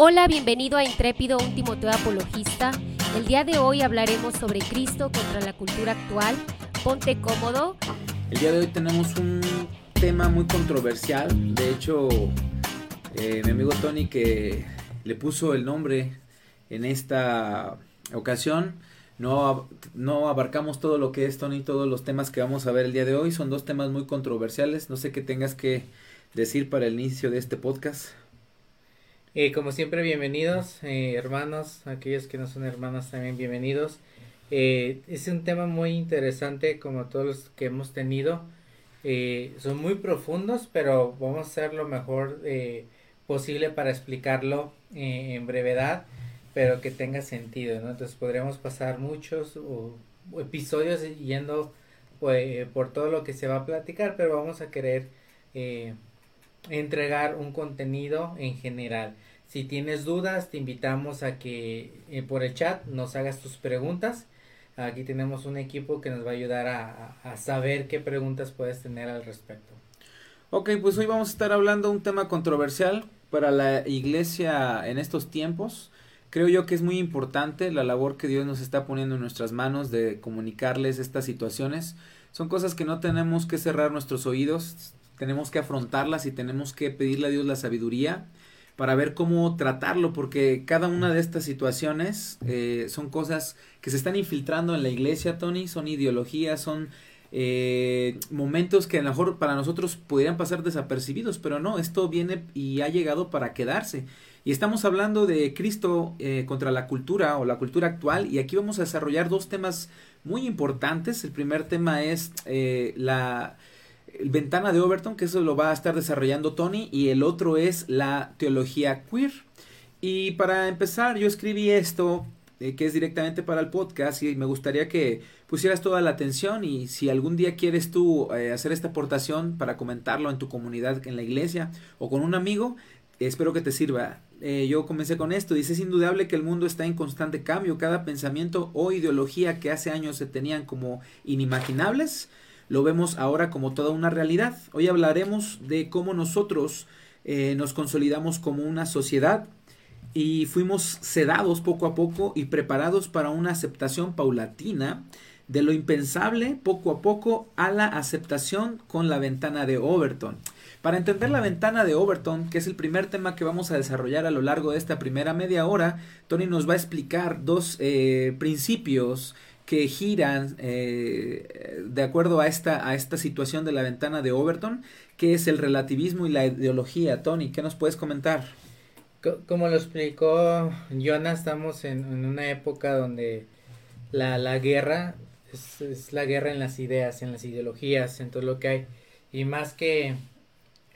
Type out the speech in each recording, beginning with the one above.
Hola, bienvenido a Intrépido, un Timoteo apologista. El día de hoy hablaremos sobre Cristo contra la cultura actual. Ponte cómodo. El día de hoy tenemos un tema muy controversial. De hecho, eh, mi amigo Tony que le puso el nombre en esta ocasión. No, no abarcamos todo lo que es Tony, todos los temas que vamos a ver el día de hoy. Son dos temas muy controversiales. No sé qué tengas que decir para el inicio de este podcast. Eh, como siempre, bienvenidos, eh, hermanos, aquellos que no son hermanos también bienvenidos. Eh, es un tema muy interesante como todos los que hemos tenido. son muy profundos, pero vamos a hacer lo mejor posible para explicarlo en brevedad, pero que tenga sentido, ¿no? Entonces podremos pasar muchos episodios yendo por todo lo que se va a platicar, pero vamos a querer entregar un contenido en general. Si tienes dudas, te invitamos a que eh, por el chat nos hagas tus preguntas. Aquí tenemos un equipo que nos va a ayudar a, saber qué preguntas puedes tener al respecto. Ok, pues hoy vamos a estar hablando de un tema controversial para la iglesia en estos tiempos. Creo yo que es muy importante la labor que Dios nos está poniendo en nuestras manos de comunicarles estas situaciones. Son cosas que no tenemos que cerrar nuestros oídos, tenemos que afrontarlas y tenemos que pedirle a Dios la sabiduría para ver cómo tratarlo, porque cada una de estas situaciones eh, son cosas que se están infiltrando en la iglesia, Tony, son ideologías, son eh, momentos que a lo mejor para nosotros podrían pasar desapercibidos, pero no, esto viene y ha llegado para quedarse. Y estamos hablando de Cristo eh, contra la cultura o la cultura actual, y aquí vamos a desarrollar dos temas muy importantes. El primer tema es la Ventana de Overton, que eso lo va a estar desarrollando Tony, y el otro es la teología queer. Y para empezar, yo escribí esto, eh, que es directamente para el podcast, y me gustaría que pusieras toda la atención y si algún día quieres tú eh, hacer esta aportación para comentarlo en tu comunidad, en la iglesia o con un amigo, espero que te sirva. Eh, yo comencé con esto, dice es indudable que el mundo está en constante cambio, cada pensamiento o ideología que hace años se tenían como inimaginables, lo vemos ahora como toda una realidad. Hoy hablaremos de cómo nosotros eh, nos consolidamos como una sociedad y fuimos sedados poco a poco y preparados para una aceptación paulatina de lo impensable poco a poco a la aceptación con la ventana de Overton. Para entender la ventana de Overton, que es el primer tema que vamos a desarrollar a lo largo de esta primera media hora, Tony nos va a explicar dos eh, principios que giran eh, de acuerdo a esta, a esta situación de la ventana de Overton, que es el relativismo y la ideología. Tony, ¿qué nos puedes comentar? Como lo explicó Jonas, estamos en, una época donde la, la guerra es, la guerra en las ideas, en las ideologías, en todo lo que hay. Y más que...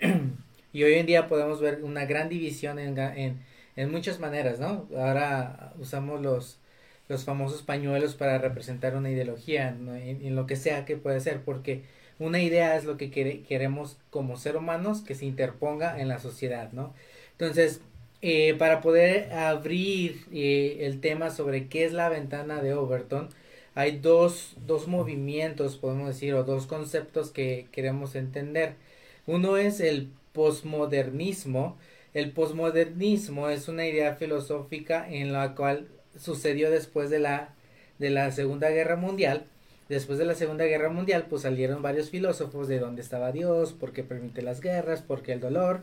y hoy en día podemos ver una gran división en, en, en muchas maneras, ¿no? Ahora usamos los los famosos pañuelos para representar una ideología, en, lo que sea que puede ser, porque una idea es lo que queremos como ser humanos que se interponga en la sociedad, ¿no? Entonces, eh, para poder abrir eh, el tema sobre qué es la ventana de Overton, hay dos, dos movimientos, podemos decir, o dos conceptos que queremos entender. Uno es el posmodernismo. El posmodernismo es una idea filosófica en la cual sucedió después de la, de la Segunda Guerra Mundial. Después de la Segunda Guerra Mundial, pues salieron varios filósofos de dónde estaba Dios, por qué permite las guerras, por qué el dolor.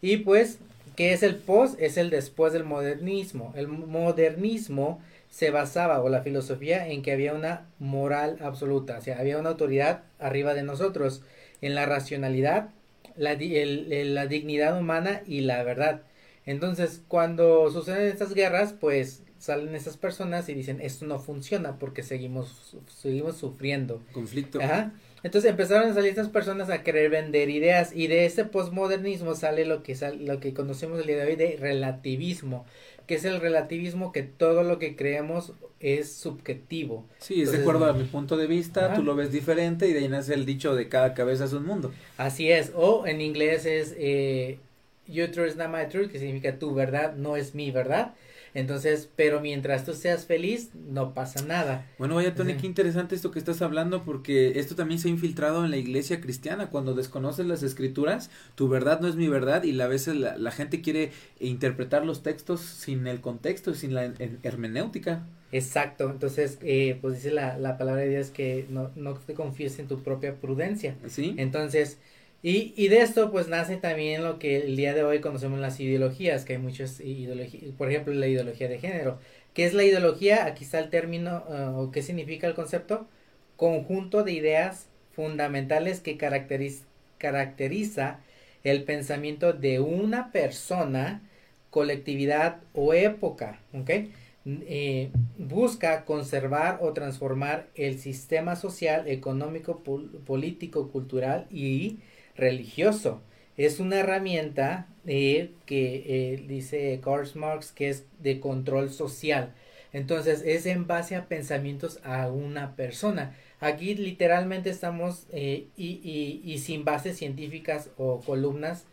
Y pues, ¿qué es el post? Es el después del modernismo. El modernismo se basaba, o la filosofía, en que había una moral absoluta, o sea, había una autoridad arriba de nosotros, en la racionalidad, la, la dignidad humana y la verdad. Entonces, cuando suceden estas guerras, pues salen esas personas y dicen, esto no funciona porque seguimos, seguimos sufriendo. Conflicto. Ajá. Entonces empezaron a salir estas personas a querer vender ideas y de ese posmodernismo sale lo que sale, lo que conocemos el día de hoy de relativismo, que es el relativismo que todo lo que creemos es subjetivo. Sí, es de acuerdo a mi punto de vista, tú lo ves diferente y de ahí nace el dicho de cada cabeza es un mundo. Así es, o en inglés es eh, your truth is not my truth, que significa tu verdad no es mi verdad. Entonces, pero mientras tú seas feliz, no pasa nada. Bueno, vaya Tony, qué interesante esto que estás hablando, porque esto también se ha infiltrado en la iglesia cristiana. Cuando desconoces las escrituras, tu verdad no es mi verdad y a veces la, gente quiere interpretar los textos sin el contexto, sin la hermenéutica. Exacto, entonces, eh, pues dice la, la palabra de Dios que no, no te confíes en tu propia prudencia. Sí. Entonces, y, y de esto pues nace también lo que el día de hoy conocemos las ideologías, que hay muchas ideologías, por ejemplo la ideología de género. ¿Qué es la ideología? Aquí está el término, uh, o qué significa el concepto. Conjunto de ideas fundamentales que caracteriza, caracteriza el pensamiento de una persona, colectividad o época. ¿okay? Eh, busca conservar o transformar el sistema social, económico, político, cultural y religioso. Es una herramienta que eh, dice Karl Marx que es de control social. Entonces es en base a pensamientos a una persona. Aquí literalmente estamos eh, y, y, sin bases científicas o columnas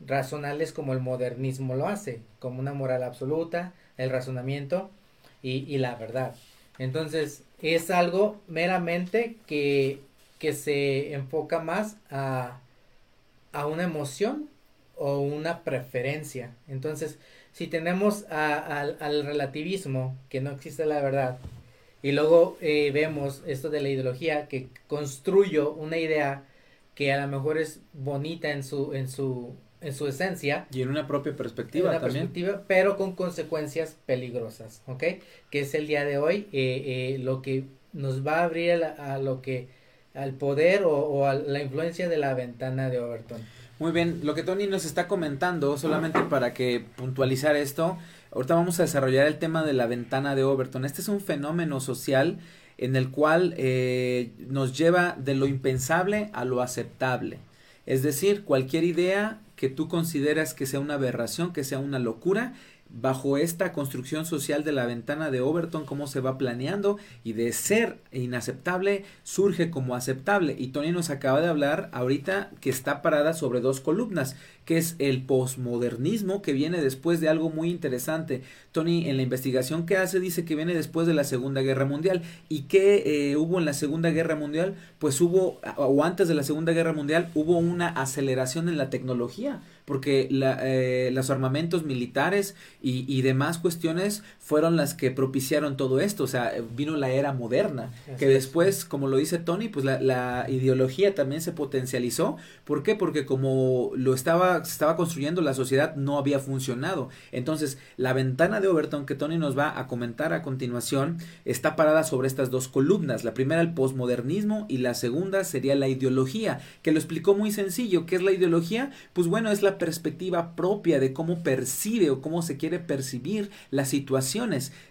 razonables como el modernismo lo hace, como una moral absoluta, el razonamiento y, y la verdad. Entonces es algo meramente que, que se enfoca más a, a una emoción o una preferencia. Entonces, si tenemos al relativismo, que no existe la verdad, y luego eh, vemos esto de la ideología, que construyo una idea que a lo mejor es bonita en su, en su, en su esencia. Y en una propia perspectiva una Perspectiva, pero con consecuencias peligrosas, ¿ok? Que es el día de hoy eh, eh, lo que nos va a abrir a lo que al poder o, a la influencia de la ventana de Overton. Muy bien, lo que Tony nos está comentando, solamente para que puntualizar esto, ahorita vamos a desarrollar el tema de la ventana de Overton. Este es un fenómeno social en el cual eh, nos lleva de lo impensable a lo aceptable. Es decir, cualquier idea que tú consideras que sea una aberración, que sea una locura, bajo esta construcción social de la ventana de Overton, cómo se va planeando y de ser inaceptable surge como aceptable. Y Tony nos acaba de hablar ahorita que está parada sobre dos columnas, que es el posmodernismo que viene después de algo muy interesante. Tony en la investigación que hace dice que viene después de la Segunda Guerra Mundial. ¿Y qué eh, hubo en la Segunda Guerra Mundial? Pues hubo, o antes de la Segunda Guerra Mundial, hubo una aceleración en la tecnología porque la, eh, los armamentos militares y, y, demás cuestiones fueron las que propiciaron todo esto, o sea, vino la era moderna, que después, como lo dice Tony, pues la, la, ideología también se potencializó, ¿por qué? Porque como lo estaba, se estaba construyendo la sociedad no había funcionado, entonces la ventana de Overton que Tony nos va a comentar a continuación está parada sobre estas dos columnas, la primera el posmodernismo y la segunda sería la ideología, que lo explicó muy sencillo, ¿qué es la ideología? Pues bueno, es la perspectiva propia de cómo percibe o cómo se quiere percibir las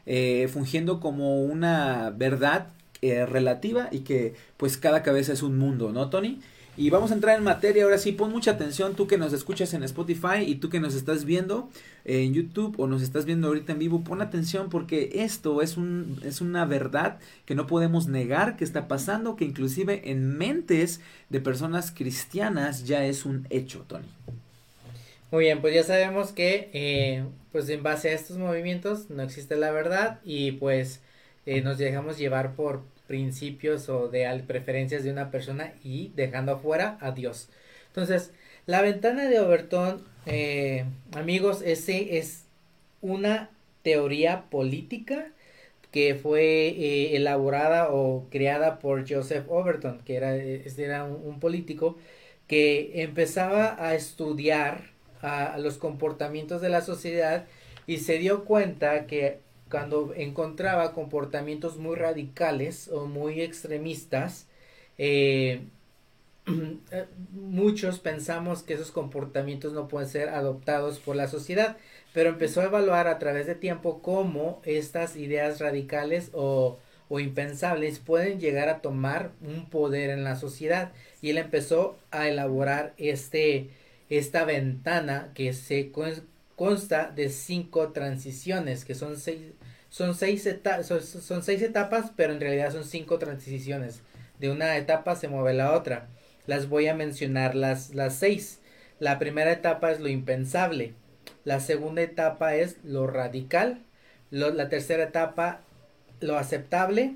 eh, fungiendo como una verdad eh, relativa y que pues cada cabeza es un mundo, ¿no, Tony? Y vamos a entrar en materia, ahora sí, pon mucha atención tú que nos escuchas en Spotify y tú que nos estás viendo en YouTube o nos estás viendo ahorita en vivo, pon atención porque esto es, un, es una verdad que no podemos negar que está pasando, que inclusive en mentes de personas cristianas ya es un hecho, Tony. Muy bien, pues ya sabemos que eh, pues en base a estos movimientos no existe la verdad y pues eh, nos dejamos llevar por principios o de preferencias de una persona y dejando afuera a Dios. Entonces, la ventana de Overton, eh, amigos, ese es una teoría política que fue elaborada o creada por Joseph Overton, que era, este era un político que empezaba a estudiar a, los comportamientos de la sociedad y se dio cuenta que cuando encontraba comportamientos muy radicales o muy extremistas, eh, muchos pensamos que esos comportamientos no pueden ser adoptados por la sociedad, pero empezó a evaluar a través de tiempo cómo estas ideas radicales o, o impensables pueden llegar a tomar un poder en la sociedad y él empezó a elaborar este esta ventana que se consta de cinco transiciones, que son seis, son seis, etapas, pero en realidad son cinco transiciones. De una etapa se mueve la otra. Las voy a mencionar las, las seis. La primera etapa es lo impensable, la segunda etapa es lo radical, la tercera etapa lo aceptable,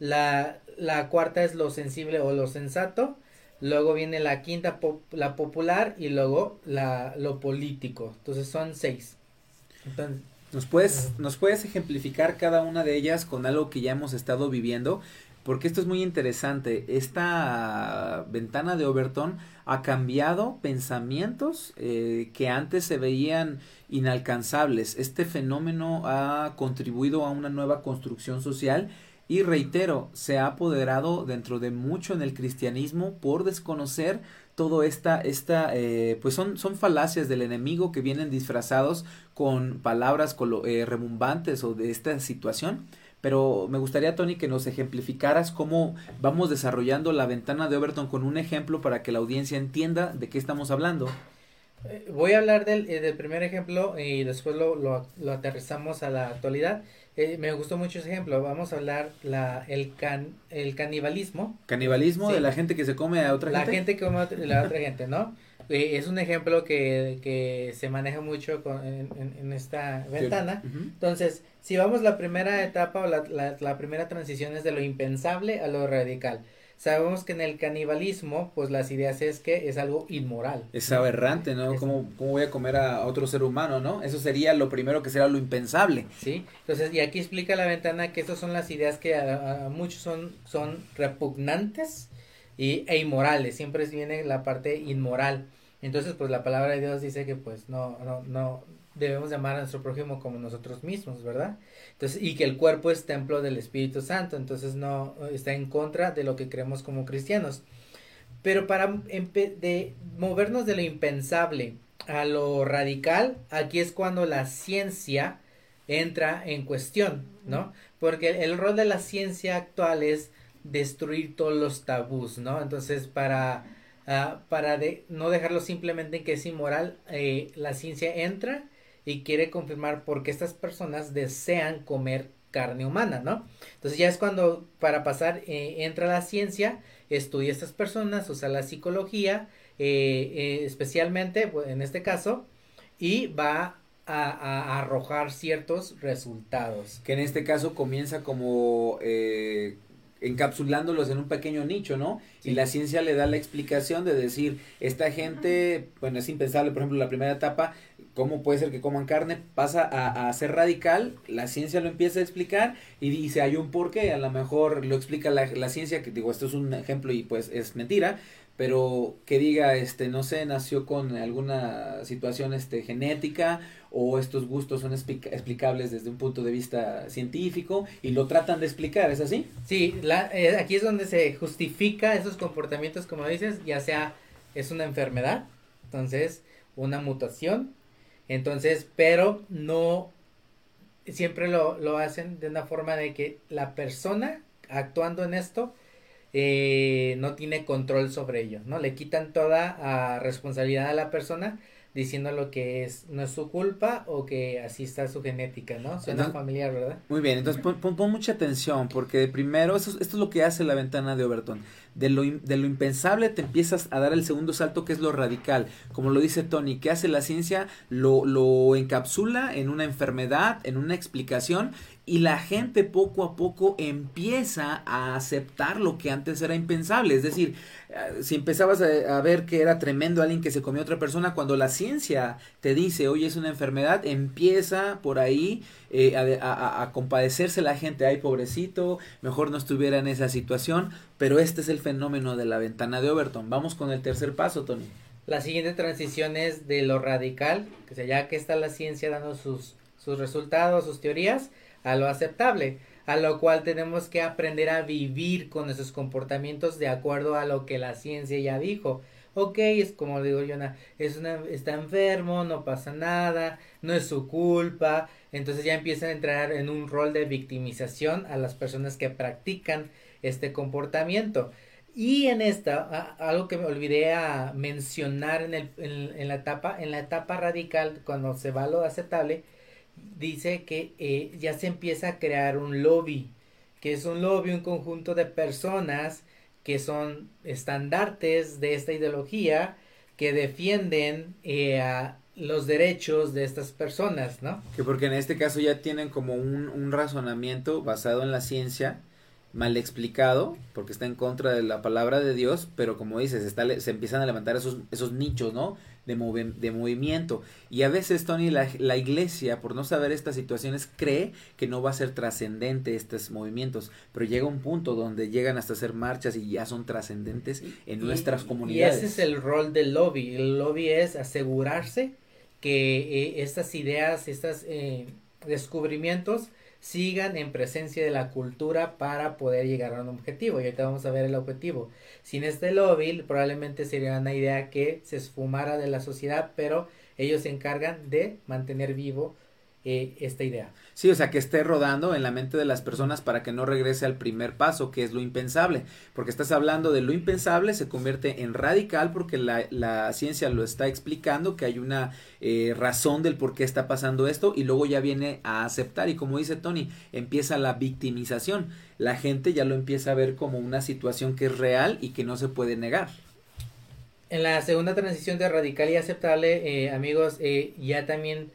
la, la cuarta es lo sensible o lo sensato, luego viene la quinta la popular y luego la lo político. Entonces son seis. ¿Nos puedes, ¿Nos puedes ejemplificar cada una de ellas con algo que ya hemos estado viviendo? Porque esto es muy interesante. Esta ventana de Overton ha cambiado pensamientos eh, que antes se veían inalcanzables. Este fenómeno ha contribuido a una nueva construcción social y reitero, se ha apoderado dentro de mucho en el cristianismo por desconocer todo esta, esta eh, pues son, son falacias del enemigo que vienen disfrazados con palabras eh, rebumbantes o de esta situación. Pero me gustaría, Tony, que nos ejemplificaras cómo vamos desarrollando la ventana de Overton con un ejemplo para que la audiencia entienda de qué estamos hablando. Eh, voy a hablar del, del primer ejemplo y después lo, lo, lo aterrizamos a la actualidad. Eh, me gustó mucho ese ejemplo. Vamos a hablar la el can el canibalismo. Canibalismo de la gente que se come a otra gente. La gente que come a la otra gente, ¿no? Eh, es un ejemplo que, que se maneja mucho con, en, en, esta ventana. Entonces, si vamos la primera etapa o la, la, la primera transición es de lo impensable a lo radical. Sabemos que en el canibalismo, pues las ideas es que es algo inmoral. Es aberrante, ¿no? ¿Cómo, voy a comer a otro ser humano, no? Eso sería lo primero que sería lo impensable. Sí, entonces, y aquí explica la ventana que estas son las ideas que a, muchos son, son repugnantes y, e inmorales. Siempre viene la parte inmoral. Entonces, pues la palabra de Dios dice que pues no, no, no, debemos llamar a nuestro prójimo como nosotros mismos, ¿verdad? Entonces, y que el cuerpo es templo del Espíritu Santo, entonces no está en contra de lo que creemos como cristianos. Pero para de movernos de lo impensable a lo radical, aquí es cuando la ciencia entra en cuestión, ¿no? Porque el rol de la ciencia actual es destruir todos los tabús, ¿no? Entonces, para, uh, para de, no dejarlo simplemente en que es inmoral, eh, la ciencia entra y quiere confirmar por qué estas personas desean comer carne humana, ¿no? Entonces ya es cuando para pasar eh, entra la ciencia, estudia a estas personas, usa la psicología, eh, eh, especialmente pues, en este caso, y va a, a, arrojar ciertos resultados. Que en este caso comienza como encapsulándolos en un pequeño nicho, ¿no? Y la ciencia le da la explicación de decir, esta gente, bueno, es impensable, por ejemplo, la primera etapa, ¿cómo puede ser que coman carne? Pasa a, a ser radical, la ciencia lo empieza a explicar y dice, hay un porqué, a lo mejor lo explica la, la ciencia, que digo, esto es un ejemplo y pues es mentira, pero que diga, este, no sé, nació con alguna situación, este, genética o estos gustos son explicables desde un punto de vista científico y lo tratan de explicar, ¿es así? Sí, la, eh, aquí es donde se justifica esos comportamientos, como dices, ya sea es una enfermedad, entonces una mutación, entonces, pero no siempre lo, lo hacen de una forma de que la persona actuando en esto eh, no tiene control sobre ello, ¿no? Le quitan toda ah, responsabilidad a la persona diciendo lo que es no es su culpa o que así está su genética, ¿no? Suena familiar, ¿verdad? Muy bien, entonces pon, pon, mucha atención porque primero, esto, esto, es lo que hace la ventana de Overton. De lo, de lo impensable te empiezas a dar el segundo salto que es lo radical. Como lo dice Tony, ¿qué hace la ciencia? Lo, lo encapsula en una enfermedad, en una explicación y la gente poco a poco empieza a aceptar lo que antes era impensable. Es decir, eh, si empezabas a, ver que era tremendo alguien que se comió a otra persona, cuando la ciencia te dice, oye, es una enfermedad, empieza por ahí eh, a, a, compadecerse la gente, ay, pobrecito, mejor no estuviera en esa situación, pero este es el fenómeno de la ventana de Overton. Vamos con el tercer paso, Tony. La siguiente transición es de lo radical, que sea, ya que está la ciencia dando sus, sus resultados, sus teorías, a lo aceptable, a lo cual tenemos que aprender a vivir con esos comportamientos de acuerdo a lo que la ciencia ya dijo. Ok, es como digo yo, es una, está enfermo, no pasa nada, no es su culpa, entonces ya empiezan a entrar en un rol de victimización a las personas que practican este comportamiento. Y en esta, algo que me olvidé a mencionar en, el, en, la etapa, en la etapa radical, cuando se va a lo aceptable, dice que eh, ya se empieza a crear un lobby, que es un lobby, un conjunto de personas que son estandartes de esta ideología, que defienden eh, a los derechos de estas personas, ¿no? Que porque en este caso ya tienen como un, un razonamiento basado en la ciencia mal explicado, porque está en contra de la palabra de Dios, pero como dices, está, se empiezan a levantar esos, esos nichos, ¿no? De, de movimiento. Y a veces, Tony, la, la, iglesia, por no saber estas situaciones, cree que no va a ser trascendente estos movimientos, pero llega un punto donde llegan hasta hacer marchas y ya son trascendentes en nuestras comunidades. Y ese es el rol del lobby. El lobby es asegurarse que eh, estas ideas, estos eh, descubrimientos, sigan en presencia de la cultura para poder llegar a un objetivo. Y ahorita vamos a ver el objetivo. Sin este lobby, probablemente sería una idea que se esfumara de la sociedad, pero ellos se encargan de mantener vivo eh, esta idea. Sí, o sea, que esté rodando en la mente de las personas para que no regrese al primer paso, que es lo impensable, porque estás hablando de lo impensable, se convierte en radical porque la, ciencia lo está explicando, que hay una eh, razón del por qué está pasando esto, y luego ya viene a aceptar, y como dice Tony, empieza la victimización, la gente ya lo empieza a ver como una situación que es real y que no se puede negar. En la segunda transición de radical y aceptable, eh, amigos, eh, ya también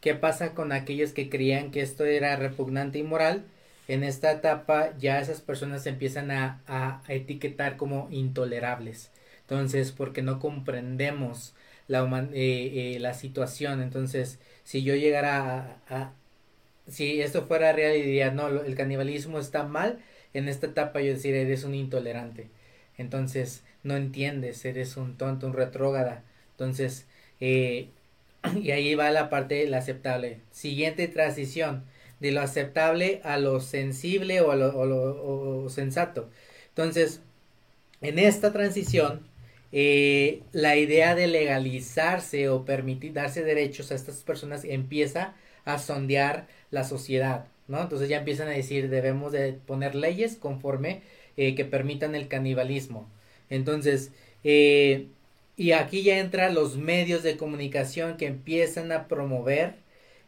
¿Qué pasa con aquellos que creían que esto era repugnante y moral? En esta etapa ya esas personas se empiezan a, etiquetar como intolerables. Entonces, porque no comprendemos la, eh, eh, situación. Entonces, si yo llegara a, a, si esto fuera real y diría, no, el canibalismo está mal, en esta etapa yo decir, eres un intolerante. Entonces, no entiendes, eres un tonto, un retrógada. Entonces, eh, y ahí va la parte la aceptable. Siguiente transición, de lo aceptable a lo sensible o a lo, sensato. Entonces, en esta transición, eh, la idea de legalizarse o permitir darse derechos a estas personas empieza a sondear la sociedad, ¿no? Entonces ya empiezan a decir debemos de poner leyes conforme eh, que permitan el canibalismo. Entonces, eh, y aquí ya entran los medios de comunicación que empiezan a promover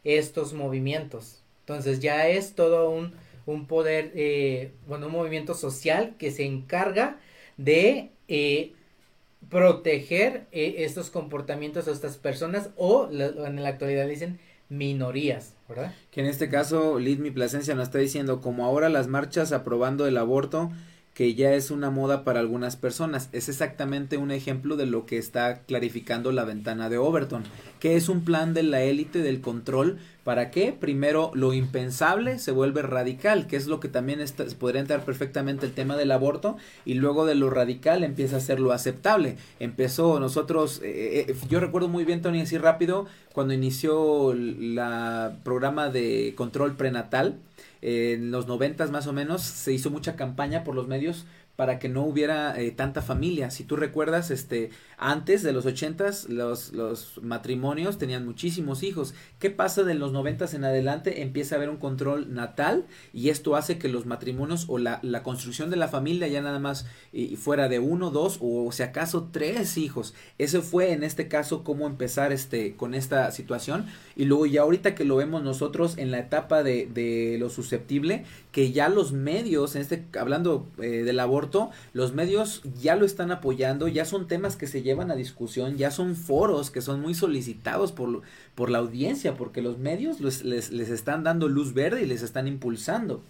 estos movimientos. Entonces ya es todo un, un poder, eh, bueno, un movimiento social que se encarga de eh, proteger eh, estos comportamientos a estas personas o en la actualidad dicen minorías, ¿verdad? Que en este caso Lid Mi Plasencia nos está diciendo como ahora las marchas aprobando el aborto que ya es una moda para algunas personas. Es exactamente un ejemplo de lo que está clarificando la ventana de Overton, que es un plan de la élite del control. ¿Para qué? Primero, lo impensable se vuelve radical, que es lo que también está, podría entrar perfectamente el tema del aborto, y luego de lo radical empieza a ser lo aceptable. Empezó nosotros, eh, eh, yo recuerdo muy bien, Tony, así rápido, cuando inició el programa de control prenatal, en los noventas más o menos se hizo mucha campaña por los medios para que no hubiera eh, tanta familia. Si tú recuerdas, este, antes de los ochentas, los, los matrimonios tenían muchísimos hijos. ¿Qué pasa de los noventas en adelante? Empieza a haber un control natal y esto hace que los matrimonios o la, la construcción de la familia ya nada más fuera de uno, dos o si acaso tres hijos. Ese fue en este caso cómo empezar este, con esta situación. Y luego ya ahorita que lo vemos nosotros en la etapa de, de lo susceptible, que ya los medios, en este, hablando eh, del los medios ya lo están apoyando, ya son temas que se llevan a discusión, ya son foros que son muy solicitados por, por la audiencia, porque los medios les, les están dando luz verde y les están impulsando.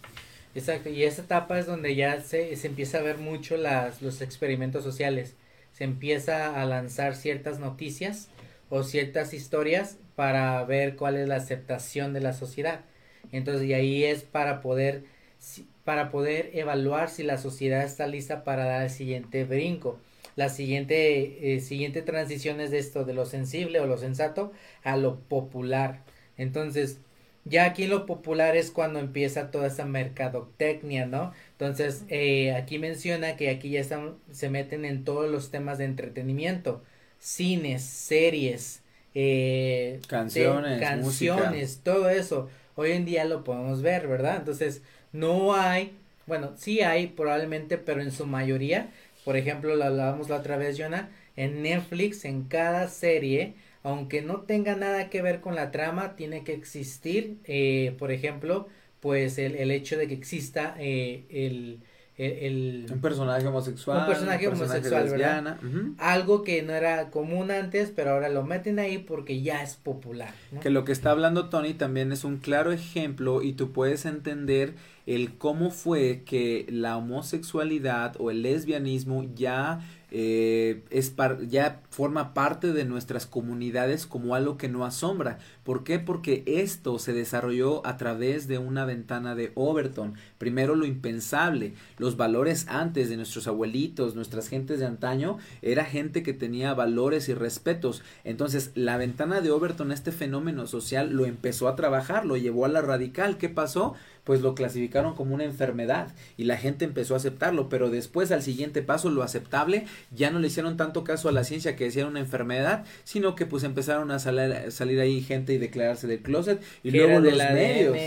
Exacto, y esta etapa es donde ya se, se empieza a ver mucho las, los experimentos sociales, se empieza a lanzar ciertas noticias o ciertas historias para ver cuál es la aceptación de la sociedad. Entonces, y ahí es para poder para poder evaluar si la sociedad está lista para dar el siguiente brinco. La siguiente, eh, siguiente transición es de esto, de lo sensible o lo sensato a lo popular. Entonces, ya aquí lo popular es cuando empieza toda esa mercadotecnia, ¿no? Entonces, eh, aquí menciona que aquí ya están, se meten en todos los temas de entretenimiento, cines, series, eh, canciones, canciones, todo eso. Hoy en día lo podemos ver, ¿verdad? Entonces, no hay, bueno, sí hay probablemente, pero en su mayoría, por ejemplo, lo hablábamos la otra vez, Jonah, en Netflix, en cada serie, aunque no tenga nada que ver con la trama, tiene que existir, eh, por ejemplo, pues el, el, hecho de que exista eh, el, el, un personaje homosexual, un personaje, homosexual, ¿verdad? Algo que no era común antes, pero ahora lo meten ahí porque ya es popular. Que lo que está hablando Tony también es un claro ejemplo y tú puedes entender el cómo fue que la homosexualidad o el lesbianismo ya eh, es ya forma parte de nuestras comunidades como algo que no asombra. ¿Por qué? Porque esto se desarrolló a través de una ventana de Overton. Primero lo impensable, los valores antes de nuestros abuelitos, nuestras gentes de antaño, era gente que tenía valores y respetos. Entonces la ventana de Overton, este fenómeno social, lo empezó a trabajar, lo llevó a la radical. ¿Qué pasó? Pues lo clasificaron como una enfermedad y la gente empezó a aceptarlo, pero después al siguiente paso lo aceptable ya no le hicieron tanto caso a la ciencia que decía una enfermedad, sino que pues empezaron a salir, salir ahí gente y declararse del closet y luego los medios.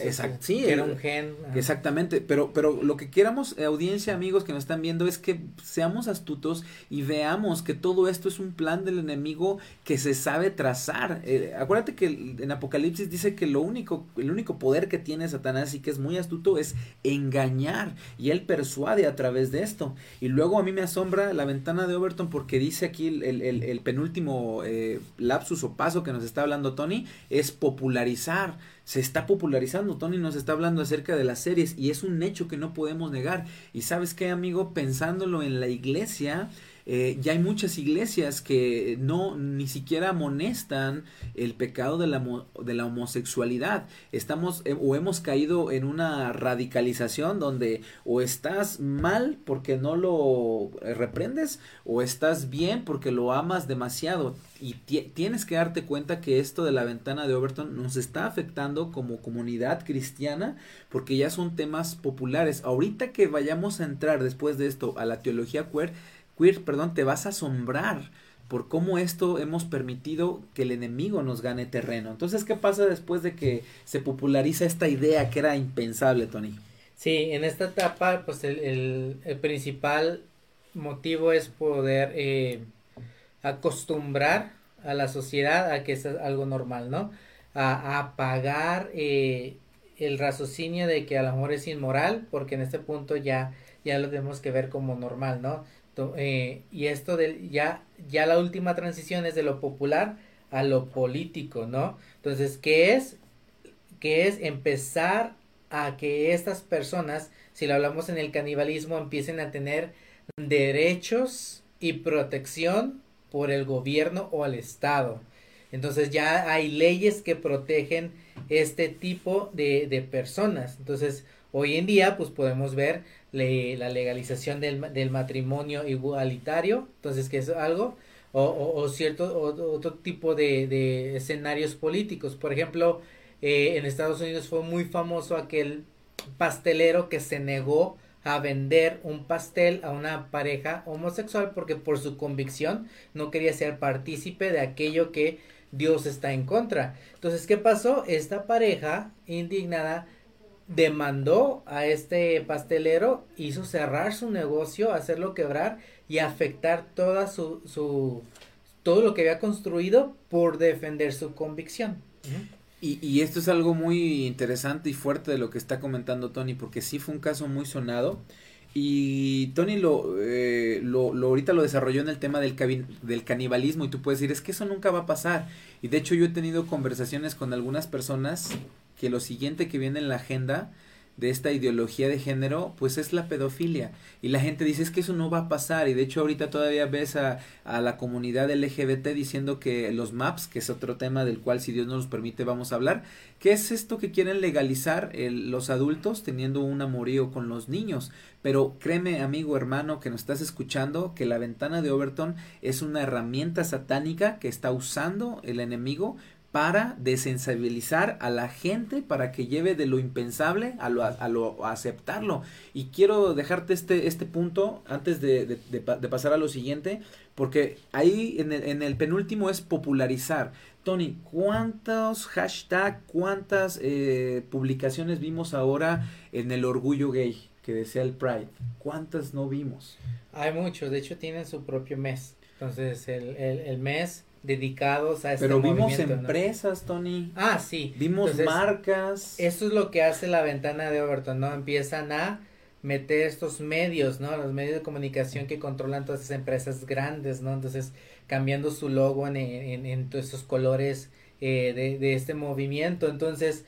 Exacto, sí, era un gen. Exactamente, pero pero lo que queramos eh, audiencia, amigos que nos están viendo es que seamos astutos y veamos que todo esto es un plan del enemigo que se sabe trazar. Eh, acuérdate que en Apocalipsis dice que lo único el único poder que tiene Satanás y que es muy astuto es engañar y él persuade a través de esto. Y luego a mí me asombra la ventana de Overton porque dice aquí el, el, penúltimo eh, lapsus o paso que nos está hablando Tony es popularizar. Se está popularizando, Tony nos está hablando acerca de las series y es un hecho que no podemos negar. Y sabes qué, amigo, pensándolo en la iglesia, eh, ya hay muchas iglesias que no ni siquiera amonestan el pecado de la, de la homosexualidad. Estamos eh, o hemos caído en una radicalización donde o estás mal porque no lo eh, reprendes o estás bien porque lo amas demasiado. Y tienes que darte cuenta que esto de la ventana de Overton nos está afectando como comunidad cristiana porque ya son temas populares. Ahorita que vayamos a entrar después de esto a la teología queer, perdón, te vas a asombrar por cómo esto hemos permitido que el enemigo nos gane terreno. Entonces, ¿qué pasa después de que se populariza esta idea que era impensable, Tony? Sí, en esta etapa, pues el, el, principal motivo es poder eh, acostumbrar a la sociedad a que es algo normal, ¿no? A, apagar eh, el raciocinio de que a lo mejor es inmoral, porque en este punto ya, ya lo tenemos que ver como normal, ¿no? Eh, y esto de ya, ya la última transición es de lo popular a lo político, ¿no? Entonces, ¿qué es? ¿Qué es empezar a que estas personas, si lo hablamos en el canibalismo, empiecen a tener derechos y protección por el gobierno o el Estado. Entonces ya hay leyes que protegen este tipo de, de personas. Entonces, hoy en día, pues podemos ver la legalización del, del, matrimonio igualitario, entonces que es algo, o, o, cierto, otro tipo de, de, escenarios políticos. Por ejemplo, eh, en Estados Unidos fue muy famoso aquel pastelero que se negó a vender un pastel a una pareja homosexual porque por su convicción no quería ser partícipe de aquello que Dios está en contra. Entonces, ¿qué pasó? Esta pareja indignada demandó a este pastelero, hizo cerrar su negocio, hacerlo quebrar y afectar toda su, su todo lo que había construido por defender su convicción. Y, y, esto es algo muy interesante y fuerte de lo que está comentando Tony, porque sí fue un caso muy sonado. Y Tony lo, eh, lo, lo, ahorita lo desarrolló en el tema del, del canibalismo y tú puedes decir, es que eso nunca va a pasar. Y de hecho yo he tenido conversaciones con algunas personas que lo siguiente que viene en la agenda de esta ideología de género, pues es la pedofilia. Y la gente dice, es que eso no va a pasar. Y de hecho ahorita todavía ves a, a la comunidad LGBT diciendo que los MAPS, que es otro tema del cual si Dios nos permite vamos a hablar, ¿qué es esto que quieren legalizar los adultos teniendo un amorío con los niños? Pero créeme, amigo, hermano, que nos estás escuchando, que la ventana de Overton es una herramienta satánica que está usando el enemigo para desensibilizar a la gente para que lleve de lo impensable a lo, a lo aceptarlo. Y quiero dejarte este, este punto antes de, de, pasar a lo siguiente, porque ahí en el, en el, penúltimo es popularizar. Tony, ¿cuántos hashtags, cuántas eh, publicaciones vimos ahora en el orgullo gay que desea el Pride? ¿Cuántas no vimos? Hay muchos, de hecho tienen su propio mes. Entonces el, el, el mes dedicados a este Pero vimos empresas, Tony. Ah, sí. Vimos marcas. Eso es lo que hace la ventana de Overton, ¿no? Empiezan a meter estos medios, ¿no? Los medios de comunicación que controlan todas esas empresas grandes, ¿no? Entonces, cambiando su logo en, en, en todos estos colores eh, de, de, este movimiento. Entonces,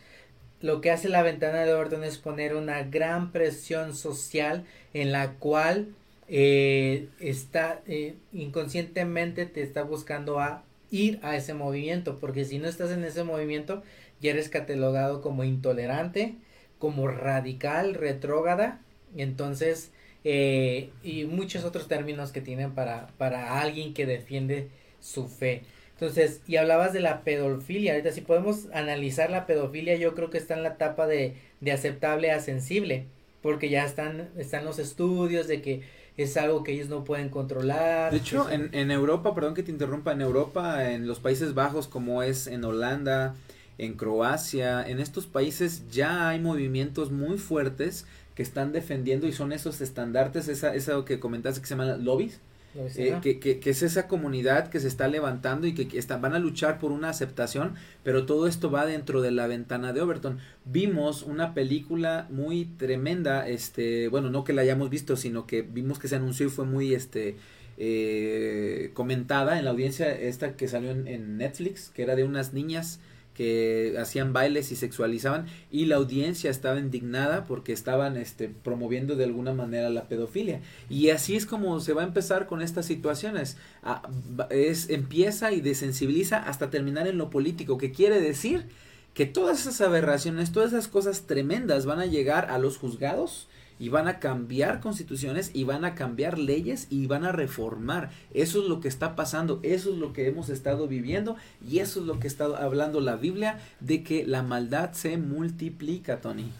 lo que hace la ventana de orden es poner una gran presión social en la cual eh, está eh, inconscientemente te está buscando a ir a ese movimiento, porque si no estás en ese movimiento, ya eres catalogado como intolerante, como radical, retrógrada, entonces, eh, y muchos otros términos que tienen para, para alguien que defiende su fe. Entonces, y hablabas de la pedofilia, ahorita si podemos analizar la pedofilia, yo creo que está en la etapa de, de aceptable a sensible, porque ya están, están los estudios de que es algo que ellos no pueden controlar. De hecho, en, en Europa, perdón que te interrumpa, en Europa, en los Países Bajos, como es en Holanda, en Croacia, en estos países ya hay movimientos muy fuertes que están defendiendo y son esos estandartes, esa, esa que comentaste que se llama lobbies, eh, que, que, que, es esa comunidad que se está levantando y que, que están, van a luchar por una aceptación, pero todo esto va dentro de la ventana de Overton. Vimos una película muy tremenda, este, bueno, no que la hayamos visto, sino que vimos que se anunció y fue muy, este, eh, comentada en la audiencia esta que salió en, en Netflix, que era de unas niñas que hacían bailes y sexualizaban y la audiencia estaba indignada porque estaban este promoviendo de alguna manera la pedofilia. Y así es como se va a empezar con estas situaciones. Ah, es empieza y desensibiliza hasta terminar en lo político que quiere decir que todas esas aberraciones todas esas cosas tremendas van a llegar a los juzgados y van a cambiar constituciones y van a cambiar leyes y van a reformar. Eso es lo que está pasando, eso es lo que hemos estado viviendo y eso es lo que está hablando la Biblia de que la maldad se multiplica, Tony.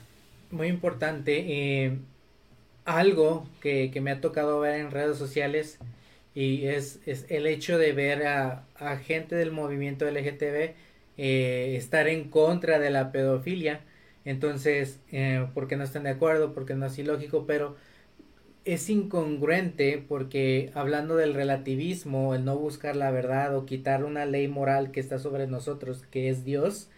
Muy importante. Eh, algo que, que, me ha tocado ver en redes sociales y es, es el hecho de ver a, a gente del movimiento LGTB eh, estar en contra de la pedofilia entonces, eh, porque no están de acuerdo, porque no es ilógico, pero es incongruente porque hablando del relativismo, el no buscar la verdad o quitar una ley moral que está sobre nosotros, que es Dios,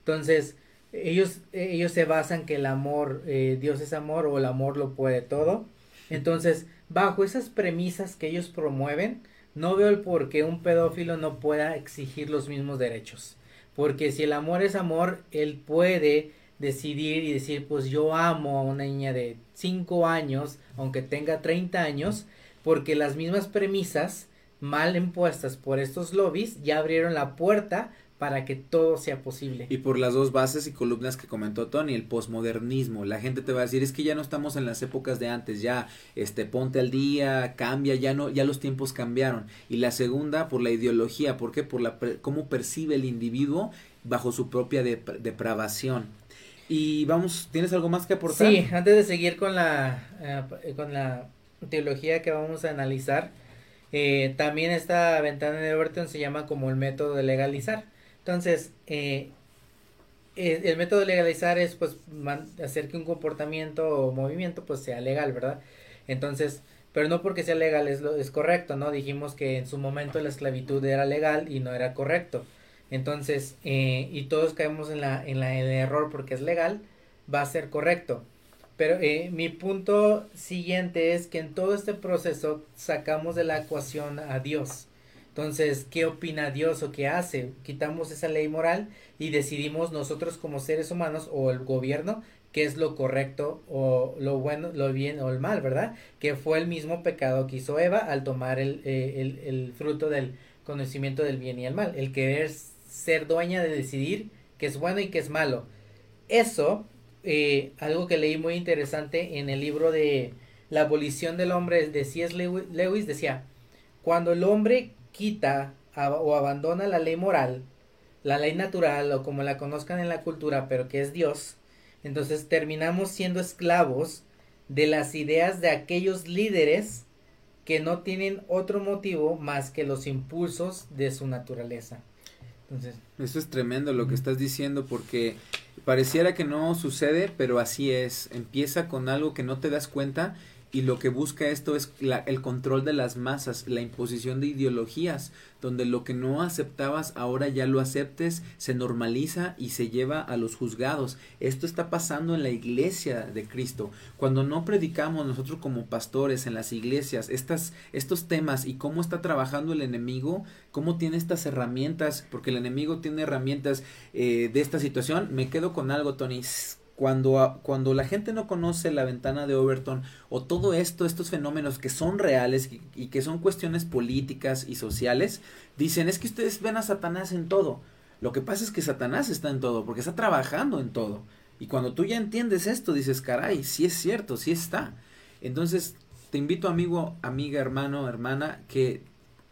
entonces ellos, ellos se basan que el amor, eh, Dios es amor o el amor lo puede todo. Entonces, bajo esas premisas que ellos promueven, no veo el por qué un pedófilo no pueda exigir los mismos derechos. Porque si el amor es amor, él puede decidir y decir, pues yo amo a una niña de 5 años, aunque tenga 30 años, porque las mismas premisas mal impuestas por estos lobbies ya abrieron la puerta para que todo sea posible. Y por las dos bases y columnas que comentó Tony, el posmodernismo. La gente te va a decir, es que ya no estamos en las épocas de antes, ya este ponte al día, cambia, ya no ya los tiempos cambiaron. Y la segunda por la ideología, ¿por qué? Por la cómo percibe el individuo bajo su propia depravación. Y vamos, ¿tienes algo más que aportar? Sí, antes de seguir con la, eh, con la teología que vamos a analizar, eh, también esta ventana de Overton se llama como el método de legalizar. Entonces, eh, el método de legalizar es pues hacer que un comportamiento o movimiento pues sea legal, ¿verdad? Entonces, pero no porque sea legal es, lo, es correcto, ¿no? Dijimos que en su momento la esclavitud era legal y no era correcto. Entonces, eh, y todos caemos en, la, en, la, error porque es legal, va a ser correcto. Pero eh, mi punto siguiente es que en todo este proceso sacamos de la ecuación a Dios. Entonces, ¿qué opina Dios o qué hace? Quitamos esa ley moral y decidimos nosotros como seres humanos o el gobierno qué es lo correcto o lo bueno, lo bien o el mal, ¿verdad? Que fue el mismo pecado que hizo Eva al tomar el, eh, el, el fruto del conocimiento del bien y el mal, el querer ser dueña de decidir qué es bueno y qué es malo. Eso, eh, algo que leí muy interesante en el libro de La abolición del hombre de C.S. Lewis, decía, cuando el hombre quita o abandona la ley moral, la ley natural o como la conozcan en la cultura, pero que es Dios, entonces terminamos siendo esclavos de las ideas de aquellos líderes que no tienen otro motivo más que los impulsos de su naturaleza. Eso es tremendo lo que estás diciendo porque pareciera que no sucede, pero así es. Empieza con algo que no te das cuenta y lo que busca esto es el control de las masas, la imposición de ideologías, donde lo que no aceptabas ahora ya lo aceptes, se normaliza y se lleva a los juzgados. Esto está pasando en la iglesia de Cristo. Cuando no predicamos nosotros como pastores en las iglesias estas, estos temas y cómo está trabajando el enemigo, cómo tiene estas herramientas, porque el enemigo tiene herramientas eh, de esta situación, me quedo con algo, Tony cuando, cuando la gente no conoce la ventana de Overton o todo esto, estos fenómenos que son reales y, que son cuestiones políticas y sociales, dicen es que ustedes ven a Satanás en todo. Lo que pasa es que Satanás está en todo, porque está trabajando en todo. Y cuando tú ya entiendes esto, dices, caray, sí es cierto, sí está. Entonces, te invito, amigo, amiga, hermano, hermana, que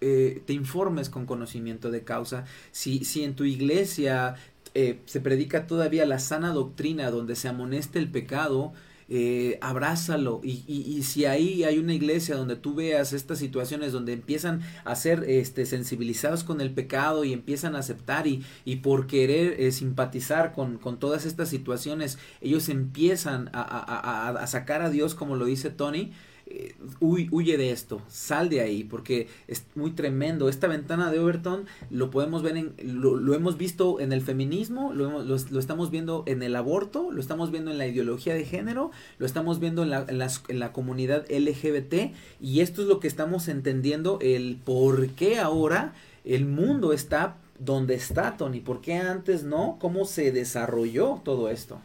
eh, te informes con conocimiento de causa. Si, si en tu iglesia eh, se predica todavía la sana doctrina donde se amoneste el pecado, eh, abrázalo. Y, y, si ahí hay una iglesia donde tú veas estas situaciones donde empiezan a ser este, sensibilizados con el pecado y empiezan a aceptar y, y por querer eh, simpatizar con, con, todas estas situaciones, ellos empiezan a, a, a, sacar a Dios como lo dice Tony, eh, huye de esto, sal de ahí, porque es muy tremendo. Esta ventana de Overton lo podemos ver en, lo, hemos visto en el feminismo, lo, estamos viendo en el aborto, lo estamos viendo en la ideología de género, lo estamos viendo en la, en la comunidad LGBT, y esto es lo que estamos entendiendo, el por qué ahora el mundo está donde está, Tony, por qué antes no, cómo se desarrolló todo esto.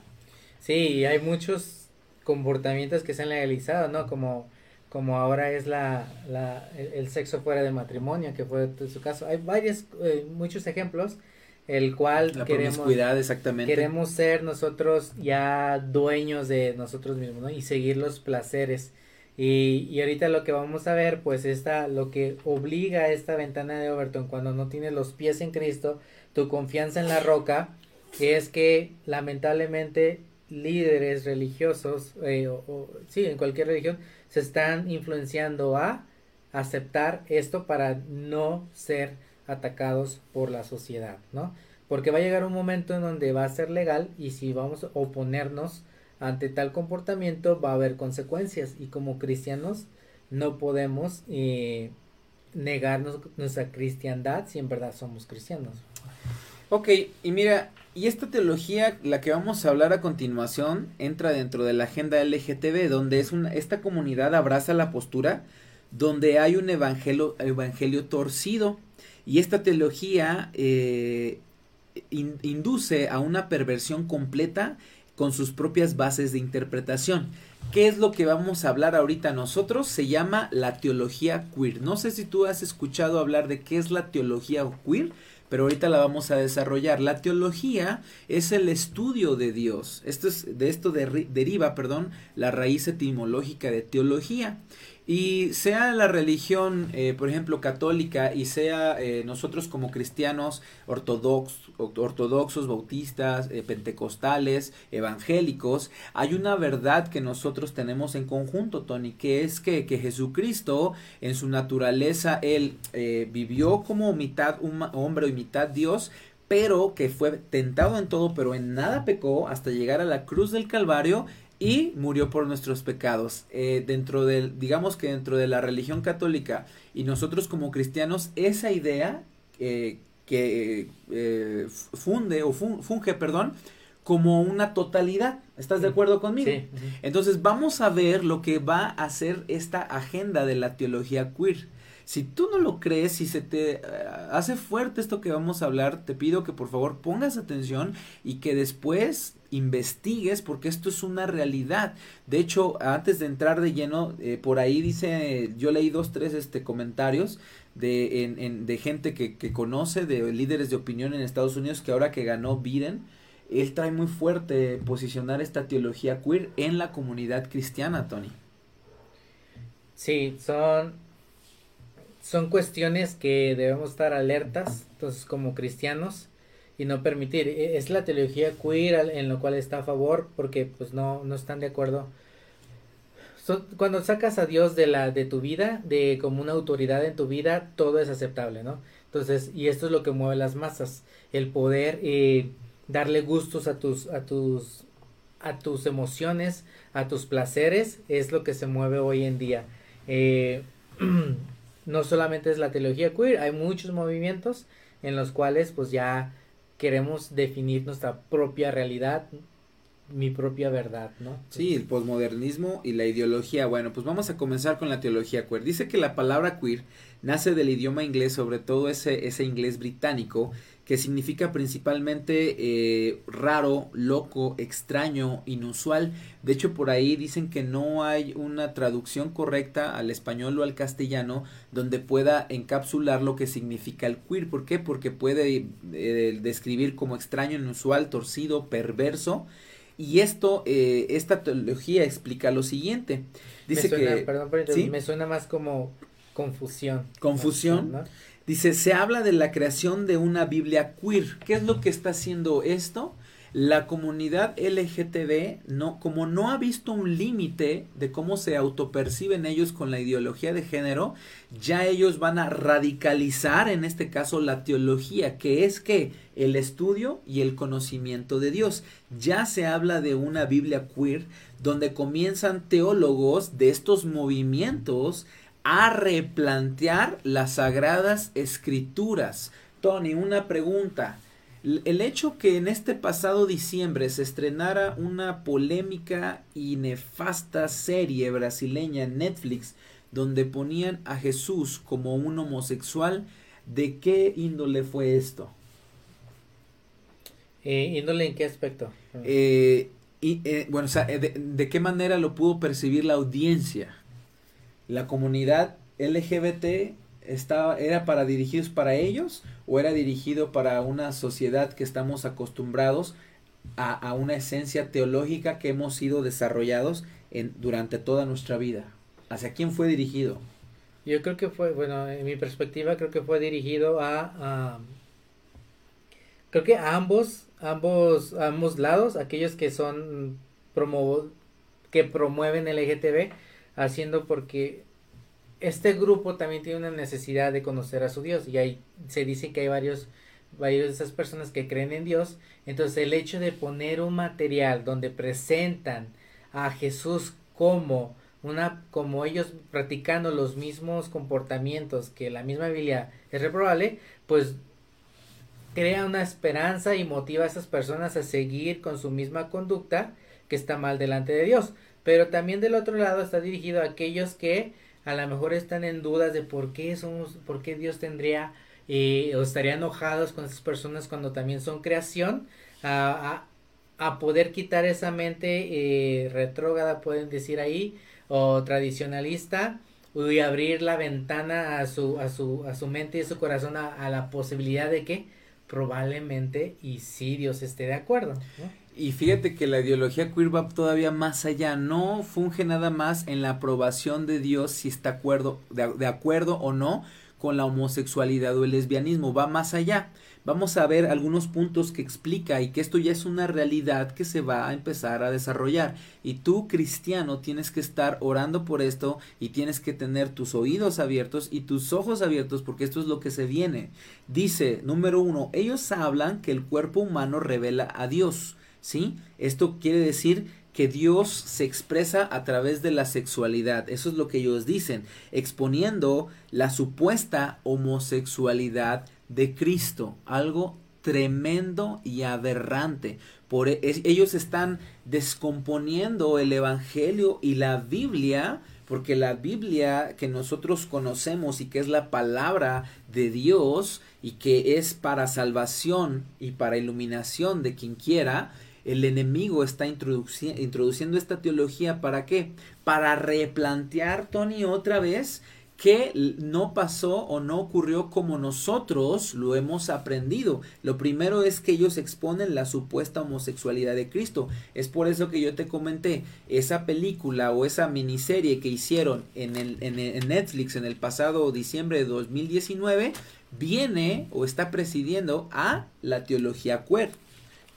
Sí, hay muchos comportamientos que se han legalizado, ¿no? Como como ahora es la, la el, sexo fuera de matrimonio, que fue su caso. Hay varios, eh, muchos ejemplos, el cual la queremos, exactamente. queremos ser nosotros ya dueños de nosotros mismos, ¿no? Y seguir los placeres. Y, y ahorita lo que vamos a ver, pues esta, lo que obliga a esta ventana de Overton cuando no tienes los pies en Cristo, tu confianza en la roca, es que lamentablemente líderes religiosos, eh, o, sí, en cualquier religión, se están influenciando a aceptar esto para no ser atacados por la sociedad, ¿no? Porque va a llegar un momento en donde va a ser legal y si vamos a oponernos ante tal comportamiento va a haber consecuencias y como cristianos no podemos eh, negarnos nuestra cristiandad si en verdad somos cristianos. Ok, y mira, y esta teología, la que vamos a hablar a continuación, entra dentro de la agenda LGTB, donde es una, esta comunidad abraza la postura donde hay un evangelio, evangelio torcido. Y esta teología eh, induce a una perversión completa con sus propias bases de interpretación. ¿Qué es lo que vamos a hablar ahorita nosotros? Se llama la teología queer. No sé si tú has escuchado hablar de qué es la teología queer pero ahorita la vamos a desarrollar. La teología es el estudio de Dios. Esto es, de esto deriva, perdón, la raíz etimológica de teología. Y sea la religión, eh, por ejemplo, católica, y sea eh, nosotros como cristianos ortodoxos, bautistas, eh, pentecostales, evangélicos, hay una verdad que nosotros tenemos en conjunto, Tony, que es que, que Jesucristo, en su naturaleza, él vivió como mitad hombre y mitad Dios, pero que fue tentado en todo, pero en nada pecó hasta llegar a la cruz del Calvario y murió por nuestros pecados. Eh, dentro del, digamos que dentro de la religión católica y nosotros como cristianos, esa idea eh, que eh, funde o funge, perdón, como una totalidad. ¿Estás de acuerdo conmigo? Sí. Entonces vamos a ver lo que va a hacer esta agenda de la teología queer. Si tú no lo crees, si se te hace fuerte esto que vamos a hablar, te pido que por favor pongas atención y que después investigues porque esto es una realidad. De hecho, antes de entrar de lleno, eh, por ahí dice, yo leí dos, tres este, comentarios de, en, de gente que, que, conoce, de líderes de opinión en Estados Unidos, que ahora que ganó Biden, él trae muy fuerte posicionar esta teología queer en la comunidad cristiana, Tony. Sí, son, son cuestiones que debemos estar alertas, entonces como cristianos, y no permitir. E, es la teología queer en lo cual está a favor porque pues no, no están de acuerdo. cuando sacas a Dios de la de tu vida, de como una autoridad en tu vida, todo es aceptable, ¿no? Entonces, y esto es lo que mueve las masas, el poder eh, darle gustos a tus a tus a tus emociones, a tus placeres, es lo que se mueve hoy en día. Eh, no solamente es la teología queer, hay muchos movimientos en los cuales pues ya queremos definir nuestra propia realidad, mi propia verdad, ¿no? sí, el posmodernismo y la ideología. Bueno, pues vamos a comenzar con la teología queer. Dice que la palabra queer nace del idioma inglés, sobre todo ese, ese inglés británico, que significa principalmente eh, raro, loco, extraño, inusual. De hecho, por ahí dicen que no hay una traducción correcta al español o al castellano donde pueda encapsular lo que significa el queer. ¿Por qué? Porque puede eh, describir como extraño, inusual, torcido, perverso. Y esto, eh, esta teología explica lo siguiente. Dice me suena, que... Perdón, me suena más como confusión. Confusión. ¿no? Dice, se habla de la creación de una Biblia queer. ¿Qué es lo que está haciendo esto? La comunidad LGTB, no, como no ha visto un límite de cómo se autoperciben ellos con la ideología de género, ya ellos van a radicalizar, en este caso, la teología, que es que el estudio y el conocimiento de Dios. Ya se habla de una Biblia queer, donde comienzan teólogos de estos movimientos a replantear las sagradas escrituras. Tony, una pregunta. El hecho que en este pasado diciembre se estrenara una polémica y nefasta serie brasileña en Netflix donde ponían a Jesús como un homosexual, ¿de qué índole fue esto? Eh, ¿Índole en qué aspecto? Eh, y, eh, bueno, o sea, de, ¿de qué manera lo pudo percibir la audiencia? La comunidad LGBT estaba, era para dirigidos para ellos o era dirigido para una sociedad que estamos acostumbrados a, a una esencia teológica que hemos sido desarrollados en, durante toda nuestra vida. ¿Hacia quién fue dirigido? Yo creo que fue, bueno, en mi perspectiva creo que fue dirigido a, creo que a ambos, ambos, ambos lados, aquellos que son promo, que promueven el LGTB, haciendo porque este grupo también tiene una necesidad de conocer a su Dios. Y ahí se dice que hay varios varios de esas personas que creen en Dios. Entonces el hecho de poner un material donde presentan a Jesús como una como ellos practicando los mismos comportamientos que la misma Biblia es reprobable pues crea una esperanza y motiva a esas personas a seguir con su misma conducta que está mal delante de Dios pero también del otro lado está dirigido a aquellos que a lo mejor están en dudas de por qué somos, por qué Dios tendría eh, o estaría enojados con esas personas cuando también son creación, a, a, poder quitar esa mente eh, retrógrada, pueden decir ahí, o tradicionalista, y abrir la ventana a su, a su, a su mente y su corazón a, la posibilidad de que probablemente y sí Dios esté de acuerdo. ¿no? Y fíjate que la ideología queer va todavía más allá, no funge nada más en la aprobación de Dios si está acuerdo, de, de acuerdo o no con la homosexualidad o el lesbianismo, va más allá. Vamos a ver algunos puntos que explica y que esto ya es una realidad que se va a empezar a desarrollar. Y tú, cristiano, tienes que estar orando por esto y tienes que tener tus oídos abiertos y tus ojos abiertos porque esto es lo que se viene. Dice, número uno, ellos hablan que el cuerpo humano revela a Dios. ¿Sí? Esto quiere decir que Dios se expresa a través de la sexualidad. Eso es lo que ellos dicen, exponiendo la supuesta homosexualidad de Cristo, algo tremendo y aberrante. Por e, ellos están descomponiendo el evangelio y la Biblia, porque la Biblia que nosotros conocemos y que es la palabra de Dios y que es para salvación y para iluminación de quien quiera, el enemigo está introduciendo esta teología para qué? Para replantear, Tony, otra vez que no pasó o no ocurrió como nosotros lo hemos aprendido. Lo primero es que ellos exponen la supuesta homosexualidad de Cristo. Es por eso que yo te comenté, esa película o esa miniserie que hicieron en, en Netflix en el pasado diciembre de 2019 viene o está presidiendo a la teología queer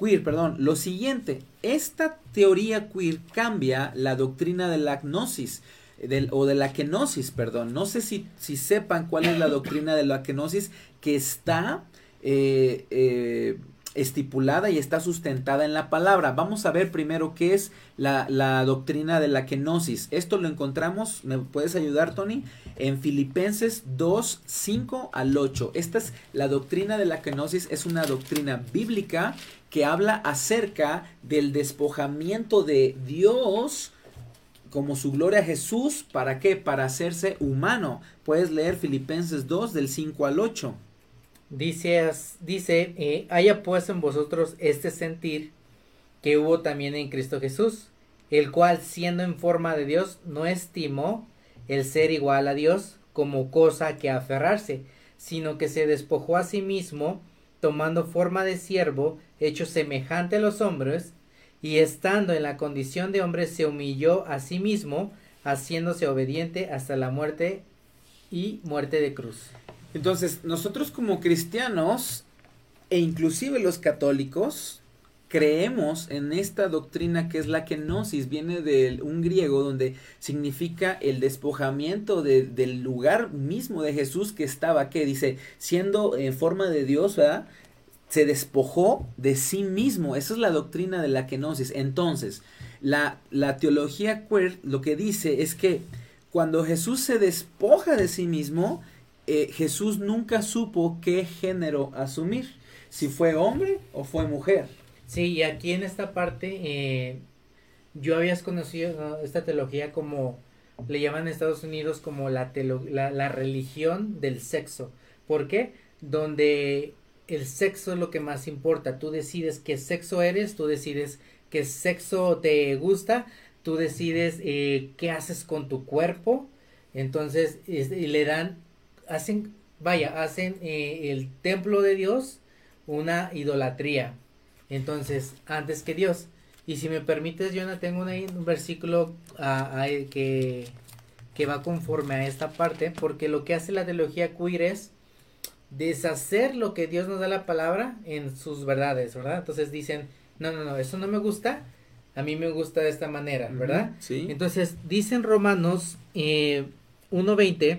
queer, perdón. Lo siguiente, esta teoría queer cambia la doctrina de la gnosis. Del, o de la kenosis, perdón. No sé si, si sepan cuál es la doctrina de la kenosis que está eh, eh, estipulada y está sustentada en la palabra. Vamos a ver primero qué es la, la, doctrina de la kenosis. Esto lo encontramos, ¿me puedes ayudar, Tony? En Filipenses 2, 5 al 8. Esta es la doctrina de la kenosis, es una doctrina bíblica que habla acerca del despojamiento de Dios como su gloria a Jesús. ¿Para qué? Para hacerse humano. Puedes leer Filipenses 2 del 5 al 8. Dice, dice eh, haya pues en vosotros este sentir que hubo también en Cristo Jesús, el cual siendo en forma de Dios no estimó el ser igual a Dios como cosa que aferrarse, sino que se despojó a sí mismo, tomando forma de siervo, hecho semejante a los hombres, y estando en la condición de hombre se humilló a sí mismo, haciéndose obediente hasta la muerte y muerte de cruz. Entonces, nosotros como cristianos, e inclusive los católicos, creemos en esta doctrina que es la kenosis, viene de un griego donde significa el despojamiento del lugar mismo de Jesús que estaba, que dice, siendo en forma de Dios, ¿verdad? Se despojó de sí mismo. Esa es la doctrina de la kenosis. Entonces, la, la teología queer lo que dice es que cuando Jesús se despoja de sí mismo, eh, Jesús nunca supo qué género asumir, si fue hombre o fue mujer. Sí, y aquí en esta parte eh, yo habías conocido esta teología como le llaman en Estados Unidos como la, la, la religión del sexo. ¿Por qué? Donde el sexo es lo que más importa. Tú decides qué sexo eres, tú decides qué sexo te gusta, tú decides eh, qué haces con tu cuerpo. Entonces le dan hacen, vaya, hacen eh, el templo de Dios una idolatría. Entonces, antes que Dios. Y si me permites, yo no tengo un versículo que, que va conforme a esta parte, porque lo que hace la teología queer es deshacer lo que Dios nos da la palabra en sus verdades, ¿verdad? Entonces dicen, no, no, no, eso no me gusta, a mí me gusta de esta manera, ¿verdad? Sí. Entonces dicen Romanos eh, 1.20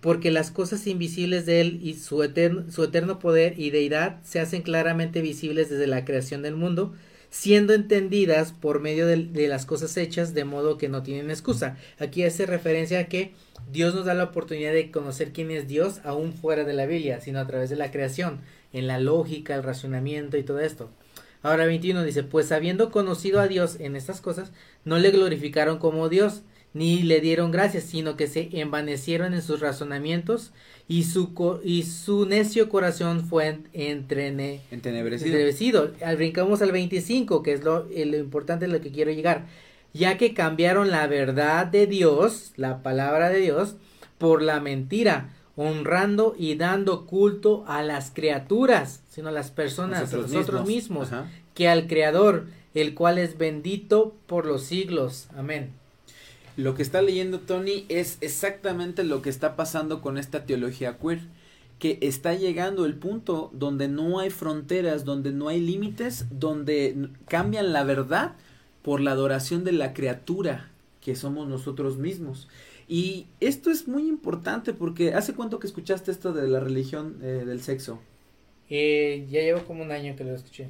porque las cosas invisibles de Él y su eterno, su eterno poder y deidad se hacen claramente visibles desde la creación del mundo, siendo entendidas por medio de, de, las cosas hechas, de modo que no tienen excusa. Aquí hace referencia a que Dios nos da la oportunidad de conocer quién es Dios aún fuera de la Biblia, sino a través de la creación, en la lógica, el racionamiento y todo esto. Ahora 21 dice, pues habiendo conocido a Dios en estas cosas, no le glorificaron como Dios, ni le dieron gracias, sino que se envanecieron en sus razonamientos y su, y su necio corazón fue entrene, entenebrecido. entenebrecido. Al brincamos al 25, que es lo, lo importante lo que quiero llegar. Ya que cambiaron la verdad de Dios, la palabra de Dios, por la mentira, honrando y dando culto a las criaturas, sino a las personas, nosotros, nosotros mismos, mismos que al Creador, el cual es bendito por los siglos. Amén. Lo que está leyendo Tony es exactamente lo que está pasando con esta teología queer, que está llegando el punto donde no hay fronteras, donde no hay límites, donde cambian la verdad por la adoración de la criatura que somos nosotros mismos. Y esto es muy importante porque ¿hace cuánto que escuchaste esto de la religión eh, del sexo? Eh, ya llevo como un año que lo escuché.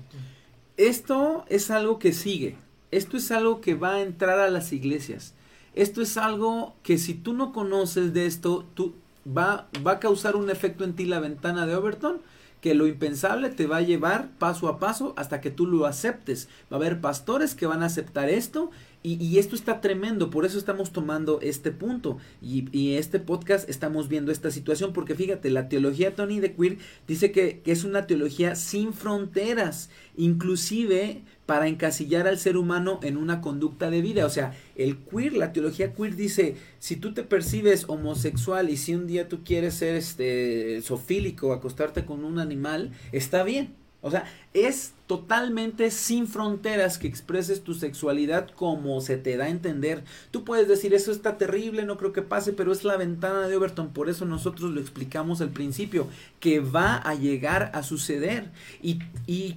Esto es algo que sigue. Esto es algo que va a entrar a las iglesias. Esto es algo que si tú no conoces de esto, tú, va, va a causar un efecto en ti la ventana de Overton que lo impensable te va a llevar paso a paso hasta que tú lo aceptes. Va a haber pastores que van a aceptar esto y, y esto está tremendo, por eso estamos tomando este punto y, este podcast estamos viendo esta situación porque fíjate, la teología Tony de Queer dice que, que es una teología sin fronteras, inclusive para encasillar al ser humano en una conducta de vida. O sea, el queer, la teología queer dice, si tú te percibes homosexual y si un día tú quieres ser este sofílico, acostarte con un animal, está bien. O sea, es totalmente sin fronteras que expreses tu sexualidad como se te da a entender. Tú puedes decir, eso está terrible, no creo que pase, pero es la ventana de Overton. Por eso nosotros lo explicamos al principio, que va a llegar a suceder. Y,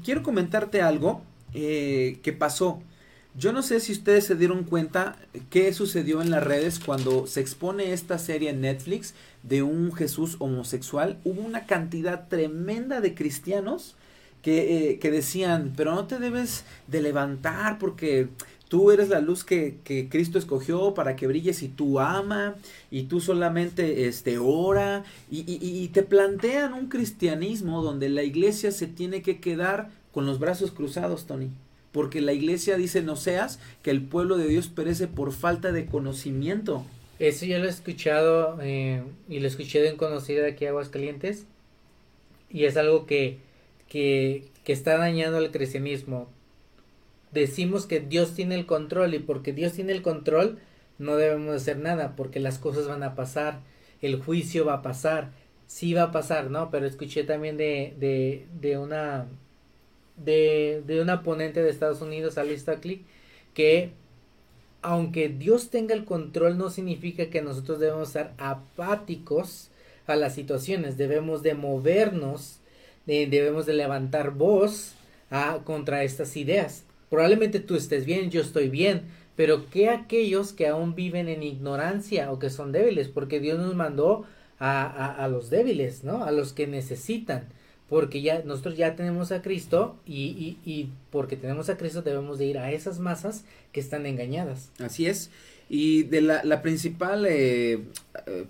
quiero comentarte algo eh, que pasó. Yo no sé si ustedes se dieron cuenta qué sucedió en las redes cuando se expone esta serie en Netflix de un Jesús homosexual. Hubo una cantidad tremenda de cristianos que, eh, que decían, pero no te debes de levantar porque tú eres la luz que, que, Cristo escogió para que brilles y tú ama y tú solamente este, ora y, y, y, te plantean un cristianismo donde la iglesia se tiene que quedar con los brazos cruzados, Tony. Porque la iglesia dice no seas que el pueblo de Dios perece por falta de conocimiento. Eso yo lo he escuchado eh, y lo escuché de un conocido de aquí a Aguascalientes y es algo que, que, está dañando el cristianismo. Decimos que Dios tiene el control y porque Dios tiene el control no debemos hacer nada porque las cosas van a pasar, el juicio va a pasar, sí va a pasar, ¿no? Pero escuché también de, de, de una de, una ponente de Estados Unidos, Alice Stockley, que aunque Dios tenga el control no significa que nosotros debemos estar apáticos a las situaciones, debemos de movernos, debemos de levantar voz a, contra estas ideas. Probablemente tú estés bien, yo estoy bien, pero ¿qué aquellos que aún viven en ignorancia o que son débiles? Porque Dios nos mandó a, a, a los débiles, ¿no? A los que necesitan porque ya nosotros ya tenemos a Cristo y, y, y, porque tenemos a Cristo debemos de ir a esas masas que están engañadas. Así es. Y de la, la principal eh,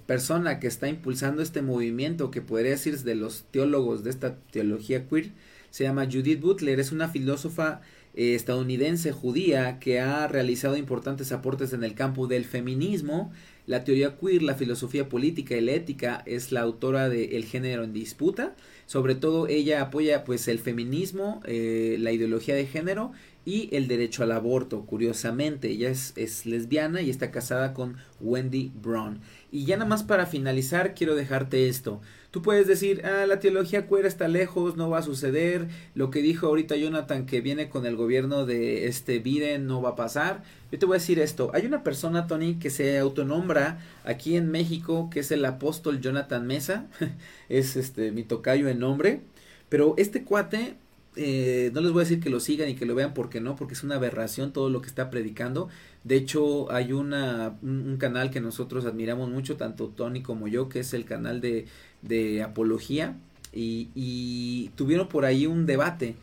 persona que está impulsando este movimiento, que podría decir de los teólogos de esta teología queer, se llama Judith Butler, es una filósofa eh, estadounidense judía que ha realizado importantes aportes en el campo del feminismo, la teoría queer, la filosofía política y la ética, es la autora de El género en disputa, sobre todo ella apoya pues el feminismo, eh, la ideología de género y el derecho al aborto, curiosamente. Ella es, es, lesbiana y está casada con Wendy Brown. Y ya nada más para finalizar, quiero dejarte esto. Tú puedes decir, ah, la teología queer está lejos, no va a suceder. Lo que dijo ahorita Jonathan que viene con el gobierno de este Biden no va a pasar. Yo te voy a decir esto. Hay una persona, Tony, que se autonombra aquí en México, que es el apóstol Jonathan Mesa. es este mi tocayo en nombre. Pero este cuate eh, no les voy a decir que lo sigan y que lo vean porque no, porque es una aberración todo lo que está predicando. De hecho, hay una, un, canal que nosotros admiramos mucho, tanto Tony como yo, que es el canal de, de apología. Y, y tuvieron por ahí un debate.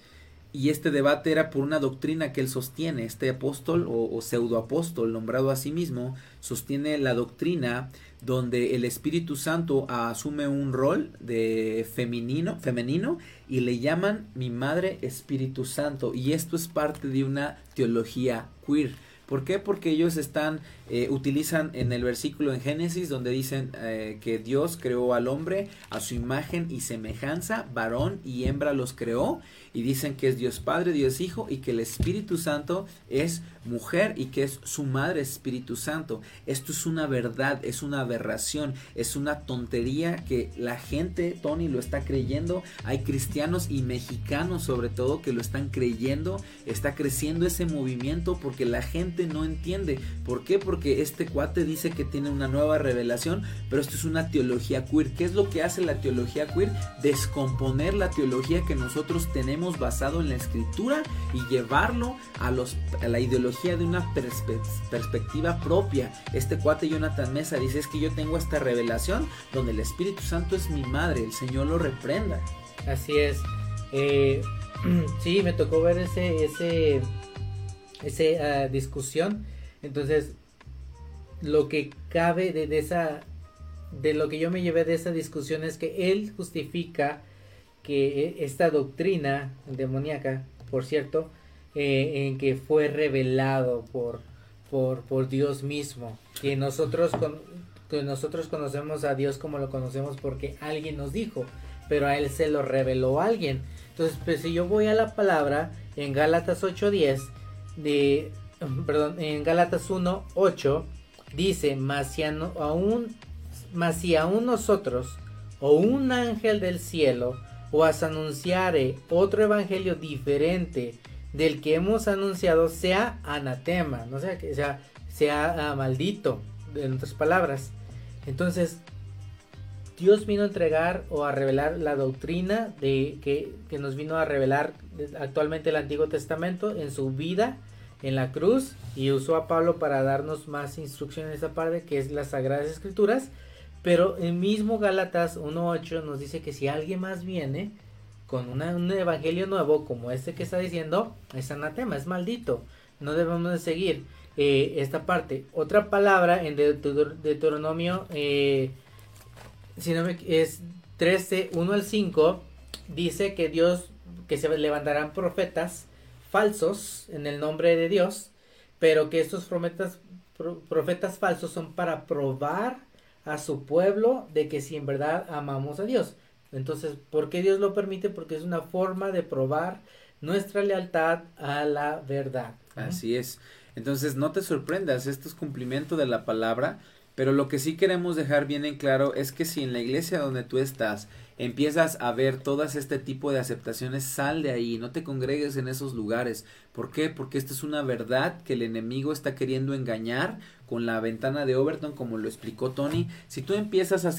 Y este debate era por una doctrina que él sostiene. Este apóstol o, o pseudoapóstol, nombrado a sí mismo, sostiene la doctrina donde el Espíritu Santo asume un rol de femenino, femenino y le llaman mi madre Espíritu Santo y esto es parte de una teología queer. ¿Por qué? Porque ellos están, eh, utilizan en el versículo en Génesis donde dicen eh, que Dios creó al hombre a su imagen y semejanza, varón y hembra los creó, y dicen que es Dios Padre, Dios Hijo, y que el Espíritu Santo es mujer y que es su madre Espíritu Santo. Esto es una verdad, es una aberración, es una tontería que la gente, Tony, lo está creyendo. Hay cristianos y mexicanos sobre todo que lo están creyendo. Está creciendo ese movimiento porque la gente no entiende. ¿Por qué? Porque este cuate dice que tiene una nueva revelación, pero esto es una teología queer. ¿Qué es lo que hace la teología queer? Descomponer la teología que nosotros tenemos basado en la escritura y llevarlo a, los, a la ideología de una perspe perspectiva propia. Este cuate Jonathan Mesa dice es que yo tengo esta revelación donde el Espíritu Santo es mi madre, el Señor lo reprenda. Así es. Eh, sí, me tocó ver ese, ese, ese uh, discusión. Entonces, lo que cabe de, esa, de lo que yo me llevé de esa discusión es que él justifica que esta doctrina demoníaca, por cierto, eh, en que fue revelado por, por, por Dios mismo, que nosotros, con, que nosotros conocemos a Dios como lo conocemos porque alguien nos dijo, pero a Él se lo reveló alguien. Entonces, pues si yo voy a la palabra en Gálatas 8.10, de, perdón, en Gálatas 1.8, dice, mas si, aún, si aún nosotros o un ángel del cielo os anunciare otro evangelio diferente del que hemos anunciado sea anatema, no sea que sea, sea uh, maldito, en otras palabras. Entonces, Dios vino a entregar o a revelar la doctrina de que, que nos vino a revelar actualmente el Antiguo Testamento en su vida en la cruz y usó a Pablo para darnos más instrucciones en esa parte que es las Sagradas Escrituras pero el mismo Gálatas 1.8 nos dice que si alguien más viene, con un evangelio nuevo como este que está diciendo, es anatema, es maldito. No debemos de seguir eh, esta parte. Otra palabra en Deuteronomio, eh, si no es 13, 1 al 5, dice que Dios, que se levantarán profetas falsos en el nombre de Dios, pero que estos profetas, profetas falsos son para probar a su pueblo de que si en verdad amamos a Dios. Entonces, ¿por qué Dios lo permite? Porque es una forma de probar nuestra lealtad a la verdad. Así es. Entonces, no te sorprendas, esto es cumplimiento de la palabra, pero lo que sí queremos dejar bien en claro es que si en la iglesia donde tú estás empiezas a ver todas este tipo de aceptaciones, sal de ahí, no te congregues en esos lugares. ¿Por qué? Porque esta es una verdad que el enemigo está queriendo engañar con la ventana de Overton, como lo explicó Tony. Si tú empiezas a,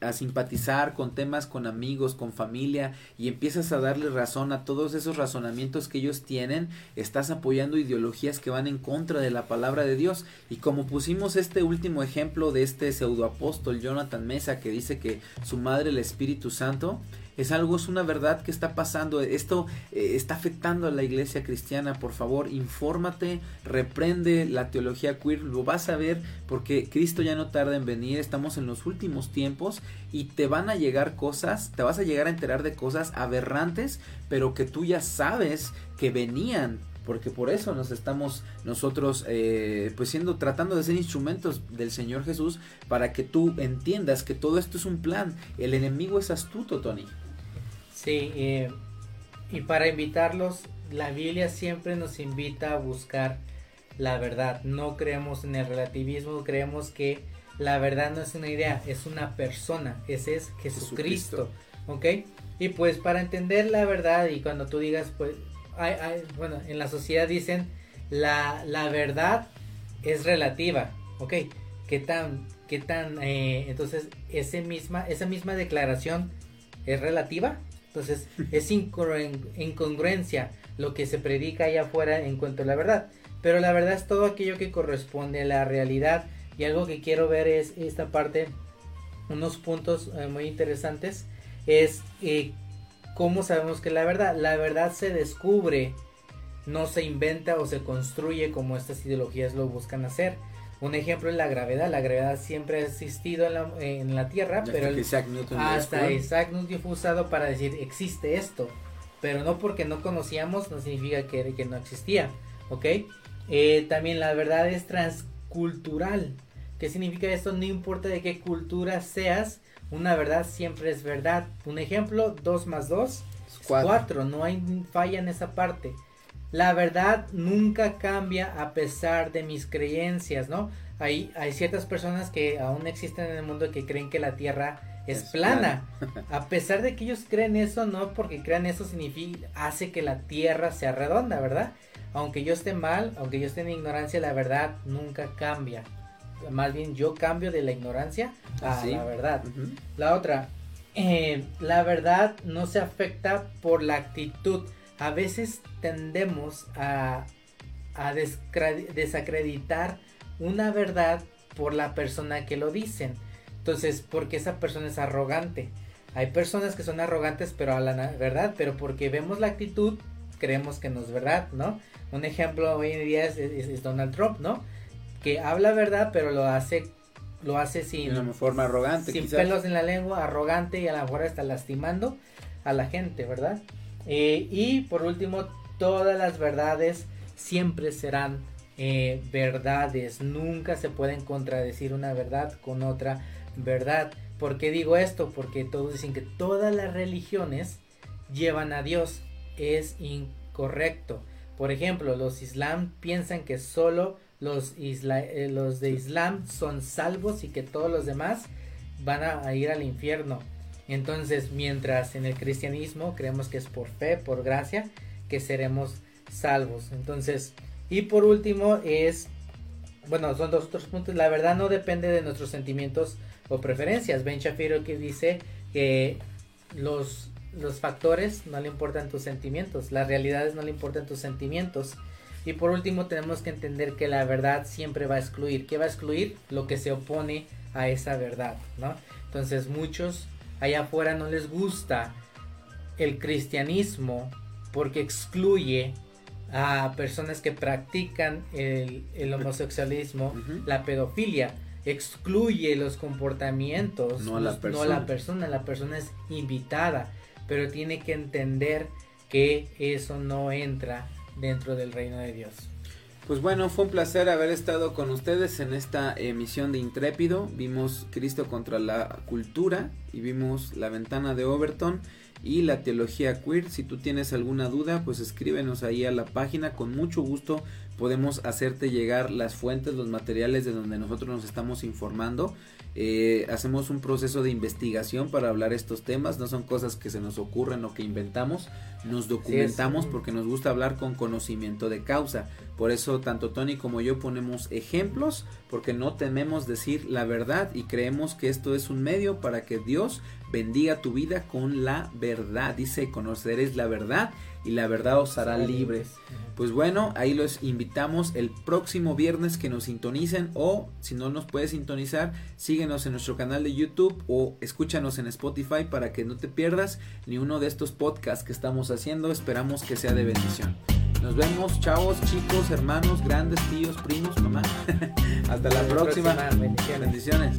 a, simpatizar con temas con amigos, con familia, y empiezas a darle razón a todos esos razonamientos que ellos tienen, estás apoyando ideologías que van en contra de la palabra de Dios. Y como pusimos este último ejemplo de este pseudoapóstol Jonathan Mesa, que dice que su madre, el Espíritu Santo, es algo, es una verdad que está pasando. Esto eh, está afectando a la iglesia cristiana. Por favor, infórmate, reprende la teología queer. Lo vas a ver porque Cristo ya no tarda en venir. Estamos en los últimos tiempos y te van a llegar cosas, te vas a llegar a enterar de cosas aberrantes, pero que tú ya sabes que venían porque por eso nos estamos nosotros eh, pues siendo tratando de ser instrumentos del Señor Jesús para que tú entiendas que todo esto es un plan el enemigo es astuto Tony Sí, eh, y para invitarlos, la Biblia siempre nos invita a buscar la verdad. No creemos en el relativismo, creemos que la verdad no es una idea, es una persona. Ese es Jesucristo. ¿Ok? Y pues para entender la verdad y cuando tú digas, pues, hay, bueno, en la sociedad dicen, la, la verdad es relativa. ¿Ok? ¿Qué tan, qué tan, eh, entonces, ese misma, esa misma declaración es relativa? Entonces es incongruencia lo que se predica allá afuera en cuanto a la verdad. Pero la verdad es todo aquello que corresponde a la realidad. Y algo que quiero ver es esta parte, unos puntos eh, muy interesantes, es eh, cómo sabemos que la verdad, la verdad se descubre, no se inventa o se construye como estas ideologías lo buscan hacer. Un ejemplo es la gravedad. La gravedad siempre ha existido en la, Tierra, pero hasta Isaac Newton fue usado para decir existe esto. Pero no porque no conocíamos, no significa que, que no existía. ¿Ok? Eh, también la verdad es transcultural. ¿Qué significa esto? No importa de qué cultura seas, una verdad siempre es verdad. Un ejemplo, 2 más 2 4. No hay falla en esa parte la verdad nunca cambia a pesar de mis creencias, ¿no? Hay, hay ciertas personas que aún existen en el mundo que creen que la Tierra es, plana. a pesar de que ellos creen eso, no porque crean eso significa, hace que la Tierra sea redonda, ¿verdad? Aunque yo esté mal, aunque yo esté en ignorancia, la verdad nunca cambia. Más bien yo cambio de la ignorancia a la verdad. La otra, eh, la verdad no se afecta por la actitud a veces tendemos a, desacreditar una verdad por la persona que lo dicen. Entonces, porque esa persona es arrogante. Hay personas que son arrogantes, pero a la verdad, pero porque vemos la actitud, creemos que no es verdad, ¿no? Un ejemplo hoy en día es, Donald Trump, ¿no? Que habla verdad, pero lo hace lo hace sin de una forma arrogante, sin pelos en la lengua, arrogante y a lo mejor está lastimando a la gente, ¿verdad? Eh, y por último, todas las verdades siempre serán eh, verdades. Nunca se pueden contradecir una verdad con otra verdad. ¿Por qué digo esto? Porque todos dicen que todas las religiones llevan a Dios. Es incorrecto. Por ejemplo, los islam piensan que solo los, eh, los de islam son salvos y que todos los demás van a ir al infierno. Entonces, mientras en el cristianismo creemos que es por fe, por gracia, que seremos salvos. Entonces, y por último es, bueno, son dos otros puntos. La verdad no depende de nuestros sentimientos o preferencias. Ben Shapiro que dice que los, los factores no le importan tus sentimientos, las realidades no le importan tus sentimientos. Y por último tenemos que entender que la verdad siempre va a excluir. ¿Qué va a excluir? Lo que se opone a esa verdad, ¿no? Entonces muchos allá afuera no les gusta el cristianismo porque excluye a personas que practican el, homosexualismo, la pedofilia, excluye los comportamientos, no a, la no a la persona, la persona es invitada, pero tiene que entender que eso no entra dentro del reino de Dios. Pues bueno, fue un placer haber estado con ustedes en esta emisión de Intrépido. Vimos Cristo contra la cultura y vimos La ventana de Overton y la teología queer. Si tú tienes alguna duda, pues escríbenos ahí a la página. Con mucho gusto podemos hacerte llegar las fuentes, los materiales de donde nosotros nos estamos informando. Eh, hacemos un proceso de investigación para hablar estos temas, no son cosas que se nos ocurren o que inventamos, nos documentamos porque nos gusta hablar con conocimiento de causa. Por eso tanto Tony como yo ponemos ejemplos porque no tememos decir la verdad y creemos que esto es un medio para que Dios bendiga tu vida con la verdad. Dice, conoceréis la verdad y la verdad os hará libres. Pues bueno, ahí los invitamos el próximo viernes que nos sintonicen o si no nos puedes sintonizar, síguenos en nuestro canal de YouTube o escúchanos en Spotify para que no te pierdas ni uno de estos podcasts que estamos haciendo. Esperamos que sea de bendición. Nos vemos, chavos, chicos, hermanos, grandes, tíos, primos, mamá. Hasta, la próxima. Bendiciones.